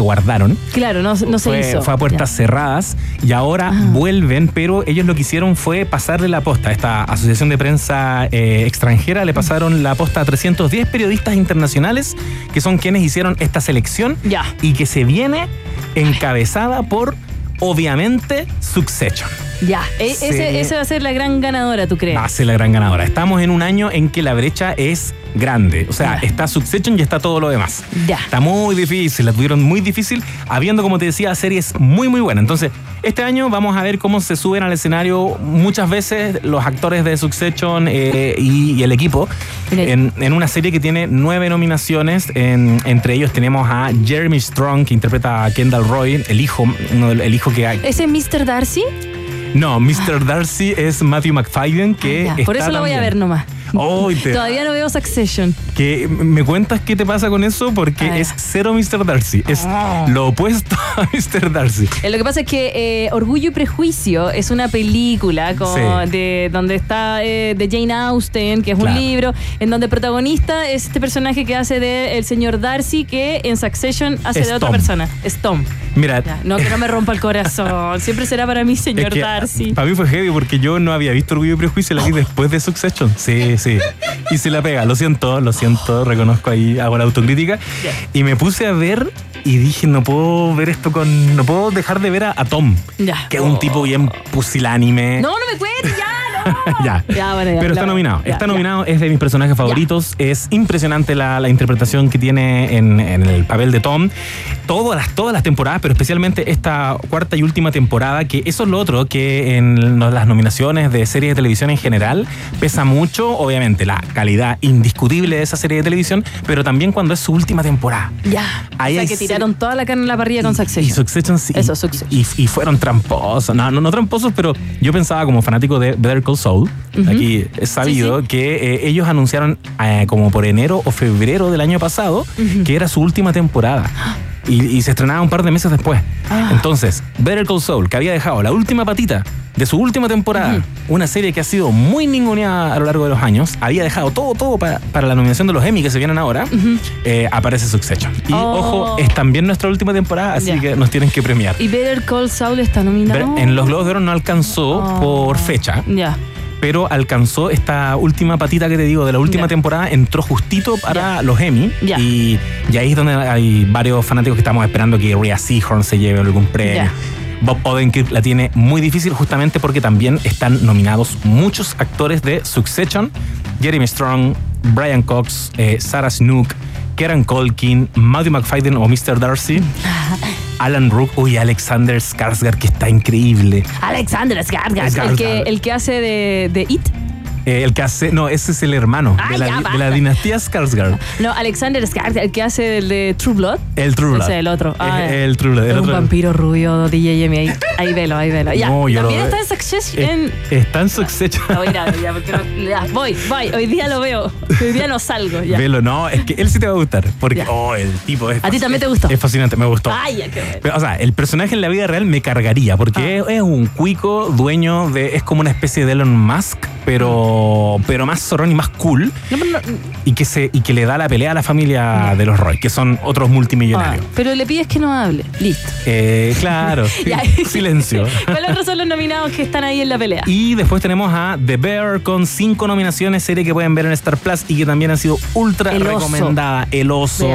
Claro, no, no se hizo. fue a puertas cerradas y ahora vuelven, pero ellos lo que hicieron fue pasarle la posta. a Esta asociación de prensa eh, extranjera le pasaron la posta a 310 periodistas internacionales que son quienes hicieron esta selección Ya. y que se viene encabezada por, obviamente, Succession. Ya, e- ese, ese va a ser la gran ganadora, ¿tú crees? Va a ser la gran ganadora. Estamos en un año en que la brecha es grande. O sea, está Succession y está todo lo demás. Ya. Está muy difícil, la tuvieron muy difícil, habiendo, como te decía, series muy, muy buenas. Entonces, este año vamos a ver cómo se suben al escenario muchas veces los actores de Succession eh, y, y el equipo en, en una serie que tiene nueve nominaciones. En- entre ellos tenemos a Jeremy Strong, que interpreta a Kendall Roy, el hijo, el hijo que hay. ¿Ese es Mr. Darcy? No, Mr. Darcy es Matthew McFadden, que Ah, Ya, por eso lo voy a ver nomás. Te- Todavía no veo Succession. que me cuentas qué te pasa con eso porque es cero Mr. Darcy. Es Ah. lo opuesto a Mr. Darcy. Eh, Lo que pasa es que eh, Orgullo y Prejuicio es una película con- Sí. de, donde está eh, de Jane Austen, que es un libro, en donde el protagonista es este personaje que hace de el señor Darcy, que en Succession hace Es de otra persona. Es Tom. Mira, Ya, no, que no me rompa el corazón. Siempre será para mí, señor es que Darcy. para mí fue heavy porque yo no había visto Orgullo y Prejuicio, la vi después de Succession. Sí, sí. Y se la pega. Lo siento, lo siento, reconozco ahí, hago la autocrítica. Y me puse a ver y dije, no puedo ver esto con. No puedo dejar de ver a, a Tom, Ya. que es un tipo bien pusilánime. No, no me cuentes, ya. ya. Ya, bueno, ya, Pero está nominado. Ya, está nominado, es de mis personajes favoritos. Es impresionante la, la interpretación que tiene en, en el papel de Tom. Todas las, todas las temporadas, pero especialmente esta cuarta y última temporada, que eso es lo otro, que en las nominaciones de series de televisión en general pesa mucho, obviamente, la calidad indiscutible de esa serie de televisión, pero también cuando es su última temporada. Ya. Ahí o sea, hay que tiraron toda la carne en la parrilla con Y Succession. Succession sí. Eso, Succession. Y, y fueron tramposos. No, no, no tramposos, pero yo pensaba como fanático de Better Ujú. aquí es sabido que eh, ellos anunciaron eh, como por enero o febrero del año pasado que era su última temporada. Y, y se estrenaba un par de meses después. Ah. Entonces, Better Call Saul, que había dejado la última patita de su última temporada, una serie que ha sido muy ninguneada a lo largo de los años, había dejado todo, todo para, para la nominación de los Emmy que se vienen ahora, eh, aparece Succession. Y Oh. ojo, es también nuestra última temporada, así que nos tienen que premiar. Y Better Call Saul está nominado. En los Globos de Oro no alcanzó Oh. por fecha, Ya. Pero alcanzó esta última patita que te digo de la última temporada, entró justito para los Emmy. Ya. Y, y ahí es donde hay varios fanáticos que estamos esperando que Rhea Seahorn se lleve algún premio. Bob Odenkirk la tiene muy difícil justamente porque también están nominados muchos actores de Succession, Jeremy Strong, Brian Cox, eh, Sarah Snook, Kieran Culkin, Matthew McFadden o Mr. Darcy, Alan Rook, uy, Alexander Skarsgård que está increíble. Alexander Skarsgård, el Skarsgård. que, el que hace de, de It. Eh, el que hace, no, ese es el hermano Ah, de, la, ya, de basta. la dinastía Skarsgård. No, Alexander Skarsgård, el que hace del de True Blood. El True Blood. Ese es el otro. Ah, Es el True Blood. es el un vampiro rubio, DJ Jimmy. Ahí, ahí velo, ahí velo. Ya. No, yo También veo. está en Succession. Eh, Está en Succession. Lo voy a ir a ver, ya, no- voy, voy. Hoy día lo veo. Hoy día no salgo. Ya. Velo, no, es que él sí te va a gustar. Porque, oh, el tipo es. ¿A ti también te gustó? Es fascinante, me gustó. Ay, ya, qué bueno. Pero, o sea, el personaje en la vida real me cargaría, porque Ah. es, es un cuico dueño de. Es como una especie de Elon Musk, pero, pero más zorrón y más cool. Y que se y que le da la pelea a la familia de los Roy, que son otros multimillonarios. Ah, pero le pides que no hable. Listo. Eh, claro, silencio. ¿Cuáles otros son los nominados que están ahí en la pelea? Y después tenemos a The Bear con cinco nominaciones, serie que pueden ver en Star Plus y que también ha sido ultra El recomendada. El Oso.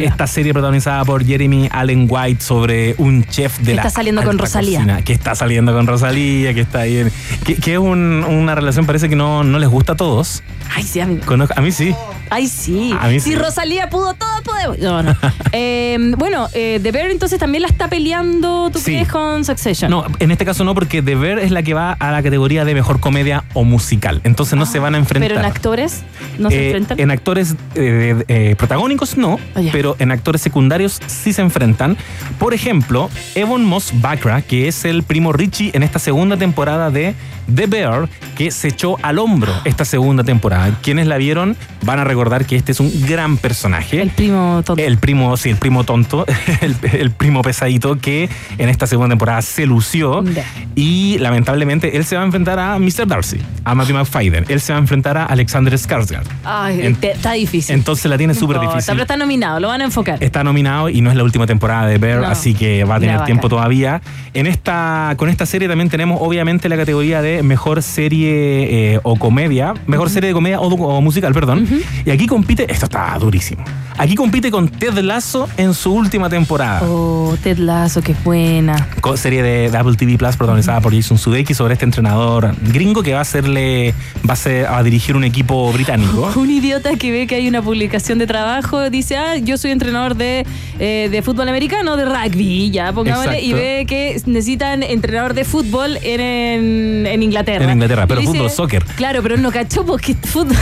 Esta serie protagonizada por Jeremy Allen White sobre un chef de Que la está saliendo con Rosalía. cocina, que está saliendo con Rosalía, que está ahí. en- que, que es un- una relación, parece que no, no les gusta a todos. Ay, sí, a mí. Conozco- a mí sí. Ay, sí. A mí si sí. Rosalía pudo, todo podemos. No, no. Eh, bueno, eh, The Bear entonces también la está peleando, ¿tú Sí. crees, con Succession? No, en este caso no, porque The Bear es la que va a la categoría de mejor comedia o musical. Entonces no se van a enfrentar. Pero en actores no se Eh, enfrentan. En actores eh, eh, protagónicos no, Oh, ya. pero en actores secundarios sí se enfrentan. Por ejemplo, Evan Moss Bacra, que es el primo Richie en esta segunda temporada de The Bear, que se echó al hombro esta segunda temporada. Quienes la vieron van a recordar que este es un gran personaje. El primo tonto. El primo, sí, el primo tonto, el, el primo pesadito que en esta segunda temporada se lució. Ya. Y lamentablemente él se va a enfrentar a Mr. Darcy, a Matthew McFadden. Él se va a enfrentar a Alexander Skarsgård. Ay, En- te- está difícil. Entonces la tiene No súper importa, difícil. Pero está nominado, lo van a enfocar. Está nominado y no es la última temporada de Bear, No. así que va a tener tiempo todavía. En esta, con esta serie también tenemos obviamente la categoría de mejor serie eh, o comedia, mejor serie de comedia o, o musical, perdón. Y aquí compite, esto está durísimo. Aquí compite con Ted Lasso en su última temporada. Oh, Ted Lasso, qué buena. Serie de, de Apple TV Plus protagonizada por Jason Sudeikis sobre este entrenador gringo que va a hacerle va a, ser- a dirigir un equipo británico. Un idiota que ve que hay una publicación de trabajo dice, ah, yo soy entrenador de, eh, de fútbol americano, de rugby, ya, pongámosle, y ve que necesitan entrenador de fútbol en, en, en Inglaterra. En Inglaterra, pero dice- fútbol, soccer. Claro, pero no cachó porque fútbol.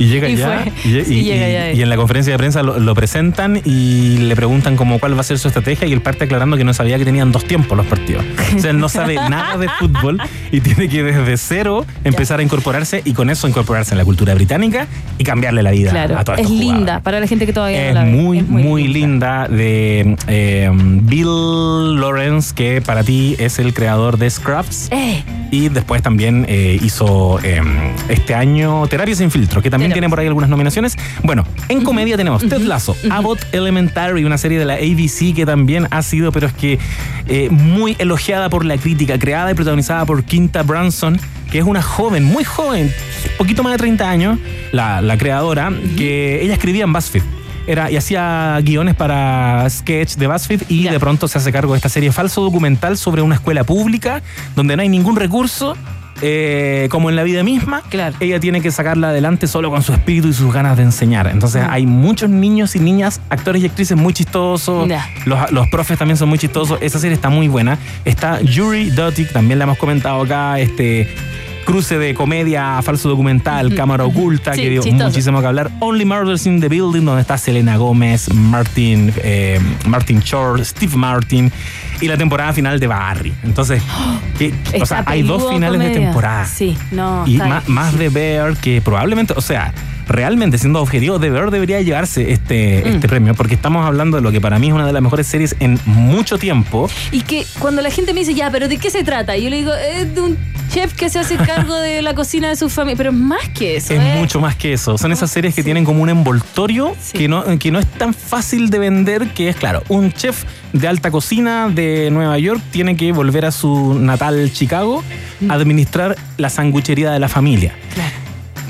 Y llega Y ya, fue. y, Sí, y- llega y- ya. y en la conferencia de prensa lo, lo presentan y le preguntan como cuál va a ser su estrategia y él parte aclarando que no sabía que tenían dos tiempos los partidos. O sea, él no sabe nada de fútbol y tiene que desde cero empezar a incorporarse y con eso incorporarse en la cultura británica y cambiarle la vida Claro, a todos es jugadores. linda para la gente que todavía Es no la ve. muy, Es muy, linda de eh, Bill Lawrence, que para ti es el creador de Scrubs. Eh, Y después también eh, hizo eh, este año Terapia sin filtro, que también tiene por ahí algunas nominaciones. Bueno, en comedia tenemos Ted Lasso, Abbott Elementary, una serie de la ABC que también ha sido, pero es que eh, muy elogiada por la crítica, creada y protagonizada por Quinta Branson, que es una joven, muy joven, poquito más de 30 años, la, la creadora, que ella escribía en BuzzFeed. Era, y hacía guiones para sketch de BuzzFeed y de pronto se hace cargo de esta serie falso documental sobre una escuela pública donde no hay ningún recurso eh, como en la vida misma, ella tiene que sacarla adelante solo con su espíritu y sus ganas de enseñar. Entonces hay muchos niños y niñas, actores y actrices muy chistosos, los profes también son muy chistosos, esa serie está muy buena. Está Yuri Dotic, también la hemos comentado acá, este cruce de comedia, falso documental, cámara oculta, Sí, que dio chistoso. muchísimo que hablar. Only Murders in the Building, donde está Selena Gómez, Martin, eh, Martin Short, Steve Martin y la temporada final de Barry. Entonces, que- o sea, hay dos finales de temporada. Sí, no. Y difícil. más de Bear que probablemente, o sea, realmente siendo objetivo, de Bear debería llevarse este, Mm. este premio, porque estamos hablando de lo que para mí es una de las mejores series en mucho tiempo. Y que cuando la gente me dice, ya, pero ¿de qué se trata? Y yo le digo, es de un chef que se hace cargo de la cocina de su familia. Pero es más que eso. Es ¿eh? mucho más que eso. Son esas series que tienen como un envoltorio que, no, que no es tan fácil de vender, que es claro, un chef de alta cocina de Nueva York tiene que volver a su natal Chicago a administrar la sanguchería de la familia.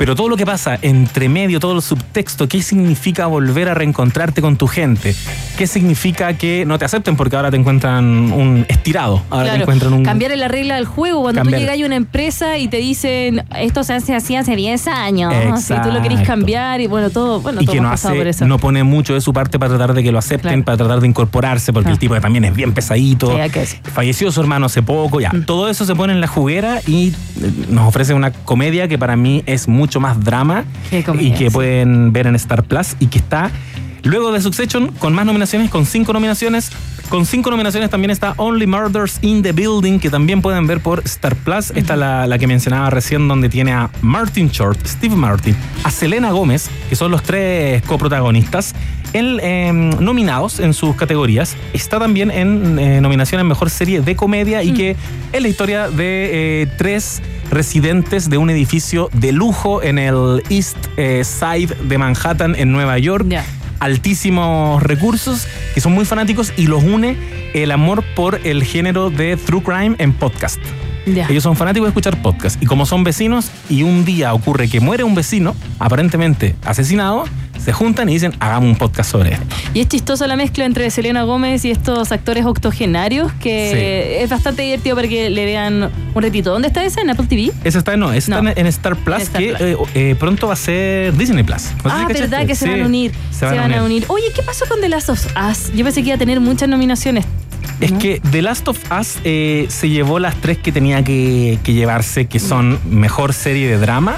Pero todo lo que pasa entre medio, todo el subtexto, ¿qué significa volver a reencontrarte con tu gente? ¿Qué significa que no te acepten porque ahora te encuentran un estirado? Ahora te Claro, encuentran un... cambiar la regla del juego. Cuando Cambiar. tú llegas a una empresa y te dicen, esto se hace así hace 10 años. Si tú lo querés cambiar y bueno, todo, bueno, y todo que no pasado por hace, eso. no pone mucho de su parte para tratar de que lo acepten, Claro. para tratar de incorporarse, porque el tipo también es bien pesadito. Sí, que. Falleció su hermano hace poco, ya. Todo eso se pone en la juguera y eh, nos ofrece una comedia que para mí es mucho más drama y que pueden ver en Star Plus y que está luego de Succession con más nominaciones, con cinco nominaciones. Con cinco nominaciones también está Only Murders in the Building, que también pueden ver por Star Plus. Esta es la, la que mencionaba recién, donde tiene a Martin Short, Steve Martin, a Selena Gómez, que son los tres coprotagonistas, en, eh, nominados en sus categorías. Está también en eh, nominación en Mejor Serie de Comedia y que es la historia de eh, tres residentes de un edificio de lujo en el East eh, Side de Manhattan, en Nueva York. Altísimos recursos, que son muy fanáticos y los une el amor por el género de True Crime en podcast. Ellos son fanáticos de escuchar podcast y como son vecinos y un día ocurre que muere un vecino, aparentemente asesinado, se juntan y dicen, hagamos un podcast sobre él. Y es chistoso la mezcla entre Selena Gómez y estos actores octogenarios que es bastante divertido para que le vean un ratito. ¿Dónde está esa? ¿En Apple TV? Esa está, no, esa No. está en Star Plus, En Star que Plus. eh, eh, pronto va a ser Disney Plus. No ah, verdad que se Sí, van a unir. Se van, a unir. Oye, ¿qué pasó con The Last of Us? Yo pensé que iba a tener muchas nominaciones. Es que The Last of Us eh, se llevó las tres que tenía que, que llevarse, que son mejor serie de drama,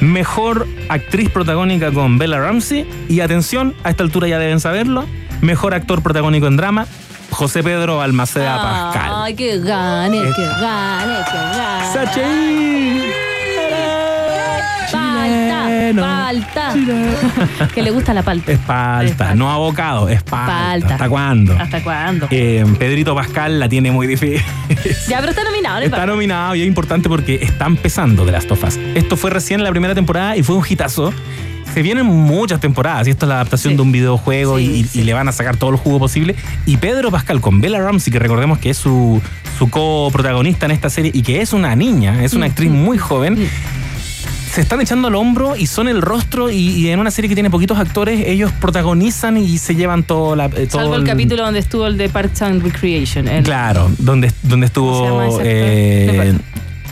mejor actriz protagónica con Bella Ramsey y atención, a esta altura ya deben saberlo, mejor actor protagónico en drama, José Pedro Balmaceda Pascal. Ay, que gane, que gane, que gane. Sachi. Palta, que le gusta la palta. Es palta, no abocado, es palta. Palta. ¿Hasta cuándo? ¿Hasta cuándo? Eh, Pedrito Pascal la tiene muy difícil. Ya, pero está nominado, ¿no? Está nominado y es importante porque está empezando The Last of Us. Esto fue recién la primera temporada y fue un hitazo. Se vienen muchas temporadas y esto es la adaptación de un videojuego y, y le van a sacar todo el jugo posible. Y Pedro Pascal con Bella Ramsey, que recordemos que es su, su coprotagonista en esta serie y que es una niña, es una actriz muy joven. Se están echando al hombro y son el rostro y, y en una serie que tiene poquitos actores, ellos protagonizan y se llevan todo, la, eh, todo Salvo el capítulo donde estuvo el de Parks and Recreation. el- Claro, donde, donde ¿Cómo se llama estuvo eh,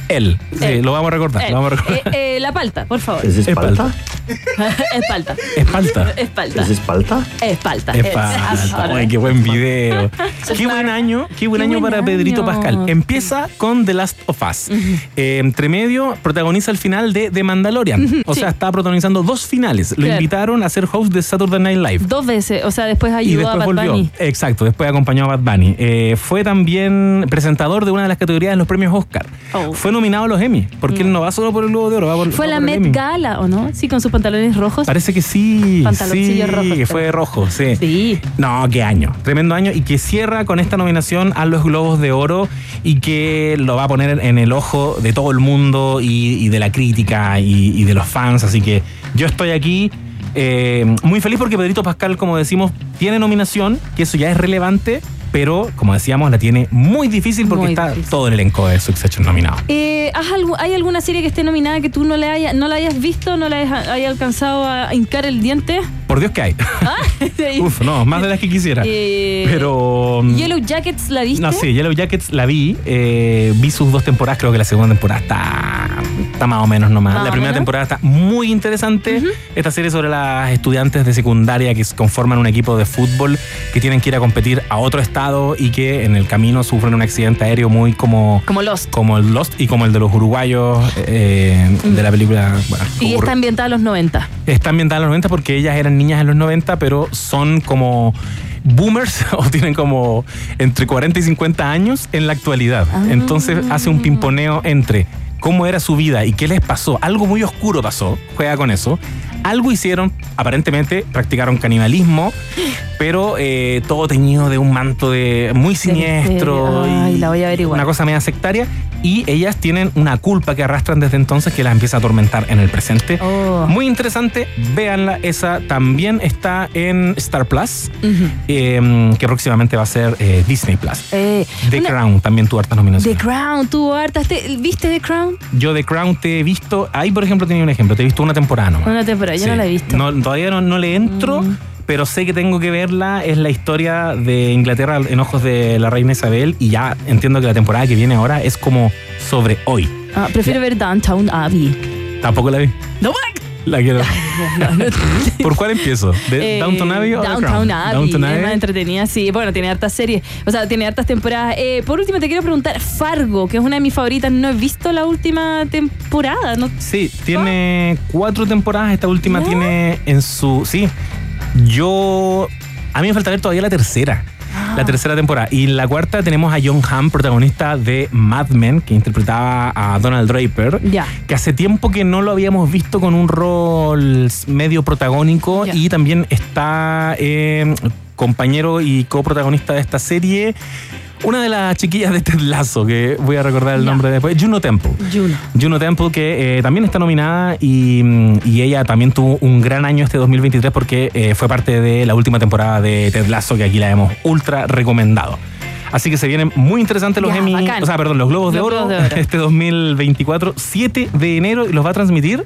él. Sí, Él. lo vamos a recordar. Eh, Lo vamos a recordar. eh, eh, la palta, por favor. ¿Es espalda? es palta. Es palta. Es palta. ¿Es espalta? Es palta. Es Es palta. Ay, qué buen video. qué buen año, qué buen Qué año buen para Pedrito. Pascal. Empieza con The Last of Us. Eh, entre medio, protagoniza el final de The Mandalorian. O sea, sí. está protagonizando dos finales. Lo Claro. invitaron a ser host de Saturday Night Live. Dos veces, o sea, después Y ayudó a después Bad volvió. Bunny. Exacto, después acompañó a Bad Bunny. Eh, fue también presentador de una de las categorías de los premios Oscar. Fue nominado a los Emmy, porque él no va solo por el Globo de Oro, va por. Fue va la por el Met Emmy. Gala, ¿o no? Sí, con sus pantalones rojos. Parece que sí. Pantaloncillos sí, rojos. fue rojo, sí. No, qué año. Tremendo año. Y que cierra con esta nominación a los Globos de Oro y que lo va a poner en el ojo de todo el mundo y, y de la crítica y, y de los fans. Así que yo estoy aquí. eh, muy feliz porque Pedrito Pascal, como decimos, tiene nominación, que eso ya es relevante, pero como decíamos, la tiene muy difícil porque Muy está difícil. todo el elenco de Succession nominado. Eh, ¿has algu- ¿Hay alguna serie que esté nominada que tú no, le haya, no la hayas visto, no la hayas, alcanzado a hincar el diente? Por Dios que hay. Uf, no, más de las que quisiera. Eh, Pero. mm, Yellow Jackets, ¿la viste? No, sí, Yellow Jackets la vi. eh, vi sus dos temporadas. Creo que la segunda temporada está, está más o menos nomás. Más la primera menos. temporada está muy interesante. Esta serie sobre las estudiantes de secundaria que conforman un equipo de fútbol que tienen que ir a competir a otro estado y que en el camino sufren un accidente aéreo muy como. Como Lost. Como el Lost y como el de los uruguayos eh, de la película. Bueno, Y está ambientada a los 90. Está ambientada en los 90 porque ellas eran niñas en los 90, pero son como boomers o tienen como entre 40 y 50 años en la actualidad. Entonces hace un pimponeo entre cómo era su vida y qué les pasó. Algo muy oscuro pasó, juega con eso. Algo hicieron, aparentemente practicaron canibalismo, pero eh, todo teñido de un manto de muy siniestro. Ay, y la voy a averiguar. Una cosa media sectaria. Y ellas tienen una culpa que arrastran desde entonces que las empieza a atormentar en el presente. Oh. Muy interesante, véanla. Esa también está en Star Plus, eh, que próximamente va a ser eh, Disney Plus. Eh, The una- Crown también tuvo hartas nominaciones. The Crown, tuvo hartas. te- ¿Viste The Crown? Yo The Crown te he visto, ahí por ejemplo tenía un ejemplo, te he visto una temporada nomás. Una temporada, yo Sí. no la he visto. Mm. No, todavía no, no le entro, pero sé que tengo que verla. Es la historia de Inglaterra en ojos de la reina Isabel y ya entiendo que la temporada que viene ahora es como sobre hoy. Ah, prefiero ver Downtown Abbey. Tampoco la vi. No, La quiero. ¿Por cuál empiezo? ¿De Eh, Downton Abbey o Downtown? Abbey. Downton Es Abbey. más entretenida, sí. Bueno, tiene hartas series. O sea, tiene hartas temporadas. Eh, por último, te quiero preguntar, Fargo, que es una de mis favoritas. No he visto la última temporada. ¿no? Sí, tiene cuatro temporadas. Esta última tiene en su. Sí. Yo. A mí me falta ver todavía la tercera. La tercera temporada. Y en la cuarta tenemos a John Hamm, protagonista de Mad Men, que interpretaba a Donald Draper. Ya. Que hace tiempo que no lo habíamos visto con un rol medio protagónico. Y también está eh, compañero y coprotagonista de esta serie. Una de las chiquillas de Ted Lasso, que voy a recordar el nombre después, Juno Temple. Juno. Juno Temple, que eh, también está nominada y, mm, y ella también tuvo un gran año este 2023 porque eh, fue parte de la última temporada de Ted Lasso, que aquí la hemos ultra recomendado. Así que se vienen muy interesantes los Ya, Emmy, o sea, perdón, los Globos de Oro Globos de Oro. este 2024, 7 de enero, y los va a transmitir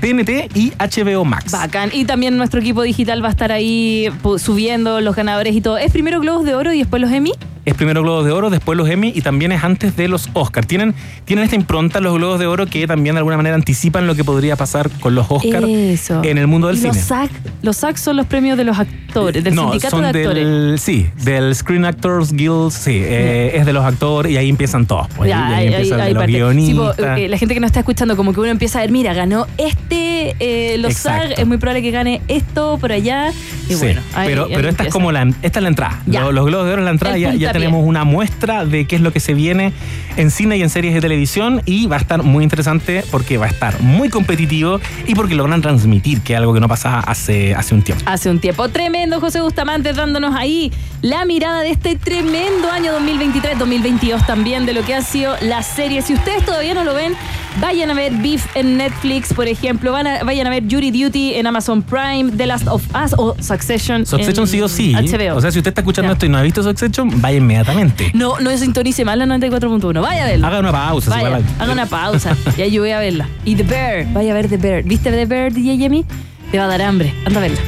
TNT y HBO Max. Bacán. Y también nuestro equipo digital va a estar ahí subiendo los ganadores y todo. ¿Es primero Globos de Oro y después los Emmy? Es primero Globos de Oro, después los Emmy y también es antes de los Oscars. Tienen, tienen esta impronta los Globos de Oro que también de alguna manera anticipan lo que podría pasar con los Oscars Eso. en el mundo del Y cine. Los SAG, los SAG son los premios de los actores, del no, sindicato son de actores. del, sí, del Screen Actors Guild, sí, eh, es de los actores y ahí empiezan todos. pues, Ya, ahí ahí- empiezan ahí de los. Sí, po, guionistas. eh, la gente que nos está escuchando, como que uno empieza a ver, mira, ganó este, eh, los Exacto. SAG, es muy probable que gane esto por allá. Y Sí, bueno, pero, pero esta es como la, esta es la entrada. Los, los Globos de Oro es la entrada. El Ya, ya tenemos una muestra de qué es lo que se viene en cine y en series de televisión y va a estar muy interesante porque va a estar muy competitivo y porque logran transmitir, que es algo que no pasaba hace, hace un tiempo. Hace un tiempo tremendo, José Bustamante, dándonos ahí la mirada de este tremendo año 2023-2022 también, de lo que ha sido la serie. Si ustedes todavía no lo ven, vayan a ver Beef en Netflix, por ejemplo, van a- vayan a ver Jury Duty en Amazon Prime, The Last of Us o Succession. Succession en sí o sí. HBO. O sea, si usted está escuchando esto y no ha visto Succession, vaya inmediatamente. no, no sintonice mal la 94.1. Vaya a verla. Haga una pausa. si Vaya, va la- haga una pausa. y ahí yo voy a verla. Y The Bear, vaya a ver The Bear. ¿Viste The Bear, DJ Yemi? Te va a dar hambre. Anda a verla.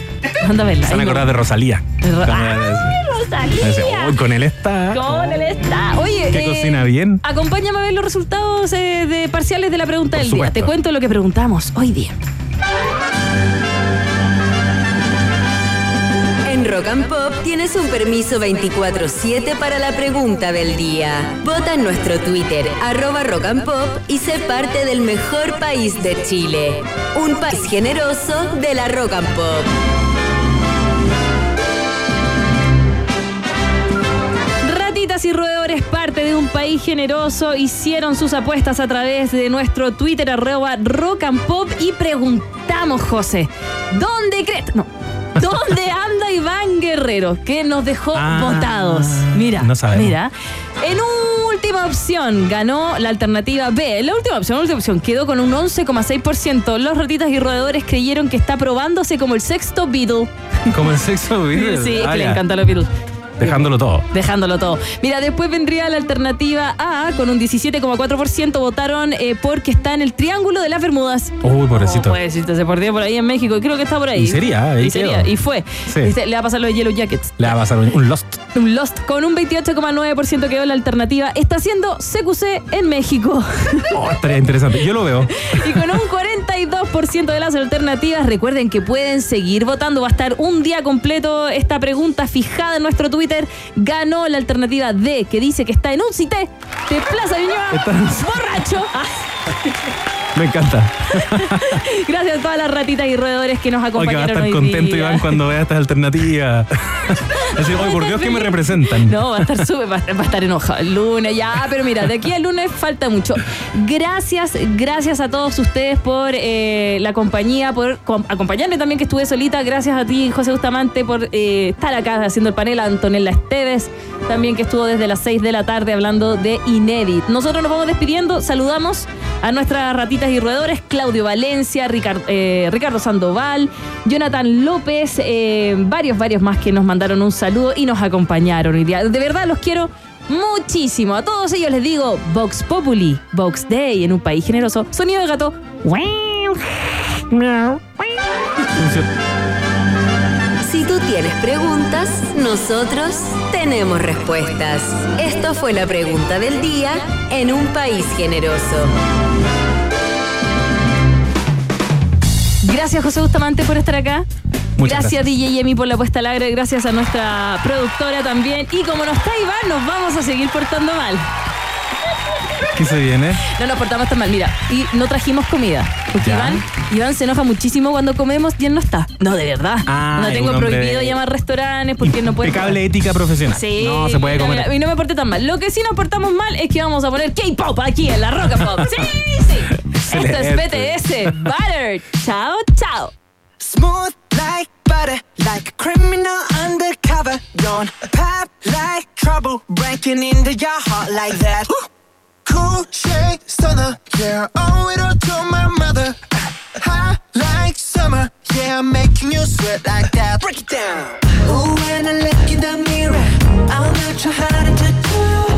Anda a verla. Se van a acordar de Rosalía. Ro- "Uy, con él está. Con él está. Oye, Que eh, cocina bien. Acompáñame a ver los resultados eh, de parciales de la pregunta Por del día. Te cuento lo que preguntamos hoy día. En Rock and Pop tienes un permiso 24-7 para la pregunta del día. Vota en nuestro Twitter, arroba Rock and Pop, y sé parte del mejor país de Chile. Un país generoso de la Rock and Pop. Y roedores, parte de un país generoso, hicieron sus apuestas a través de nuestro Twitter, arroba rock and pop, y preguntamos, José, ¿dónde crees? No. ¿Dónde anda Iván Guerrero? Que nos dejó Ah, votados. Mira, no sabemos. mira. En última opción ganó la alternativa B. La última opción, la última opción quedó con un 11,6%. Los ratitas y roedores creyeron que está probándose como el sexto Beatle. Como el sexo Beatles. Sí, Ah, que le ya. encantan los Beatles. Dejándolo todo. Dejándolo todo. Mira, después vendría la alternativa A, con un 17,4% votaron eh, porque está en el Triángulo de las Bermudas. Uy, pobrecito. Oh, pobrecito, se perdió por ahí en México y creo que está por ahí. Y sería, ahí y, sería, y fue. Sí. Le va a pasar lo de Yellow Jackets. Le va a pasar un, un Lost. Un Lost con un 28,9% quedó la alternativa. Está haciendo CQC en México. Oh, estaría interesante. Yo lo veo. y con un 42% de las alternativas, recuerden que pueden seguir votando. Va a estar un día completo esta pregunta fijada en nuestro Twitter. Ganó la alternativa D, que dice que está en un cité de Plaza Viñoa. Borracho. Me encanta. Gracias a todas las ratitas y roedores que nos Hoy que va a acompañaron estar hoy contento día. Iván cuando vea estas alternativas. Decir, oye, por Dios que me representan. No, va a estar súper, va, a- va a estar enojado el lunes, ya, pero mira, de aquí al lunes falta mucho. Gracias, gracias a todos ustedes por eh, la compañía, por com- acompañarme también que estuve solita. Gracias a ti, José Bustamante, por eh, estar acá haciendo el panel. A Antonella Esteves, también que estuvo desde las 6 de la tarde hablando de Inédit. Nosotros nos vamos despidiendo, saludamos a nuestras y roedores, Claudio Valencia, Ricard- eh, Ricardo Sandoval, Jonathan López, eh, varios, varios más que nos mandaron un saludo y nos acompañaron hoy. De verdad los quiero muchísimo. A todos ellos les digo Vox Populi, Vox Day en un país generoso. Sonido de gato. Si tú tienes preguntas, nosotros tenemos respuestas. Esto fue la pregunta del día en un país generoso. Gracias José Bustamante por estar acá. Muchas gracias, DJ Yemi por la puesta al aire. Gracias a nuestra productora también. Y como no está Iván, nos vamos a seguir portando mal. ¿Qué se viene? No nos portamos tan mal. Mira, y no trajimos comida. Porque Ya. Iván, Iván se enoja muchísimo cuando comemos y él no está. No, de verdad. Ah, no tengo prohibido llamar restaurantes porque no puede. Impecable ética profesional. Sí. No se puede mira, comer. mira, y no me porté tan mal. Lo que sí nos portamos mal es que vamos a poner K-pop aquí en la Roca Pop. Sí, sí. Excelente. Esto es BTS. Butter. chao, chao. Smooth like butter, like a criminal undercover. Don't pop like trouble, breaking into your heart like that. cool shade stunner, yeah, owe it all to my mother. Hot like summer, yeah, I'm making you sweat like that. Break it down. Oh, when I look in the mirror, I'm not sure how to do.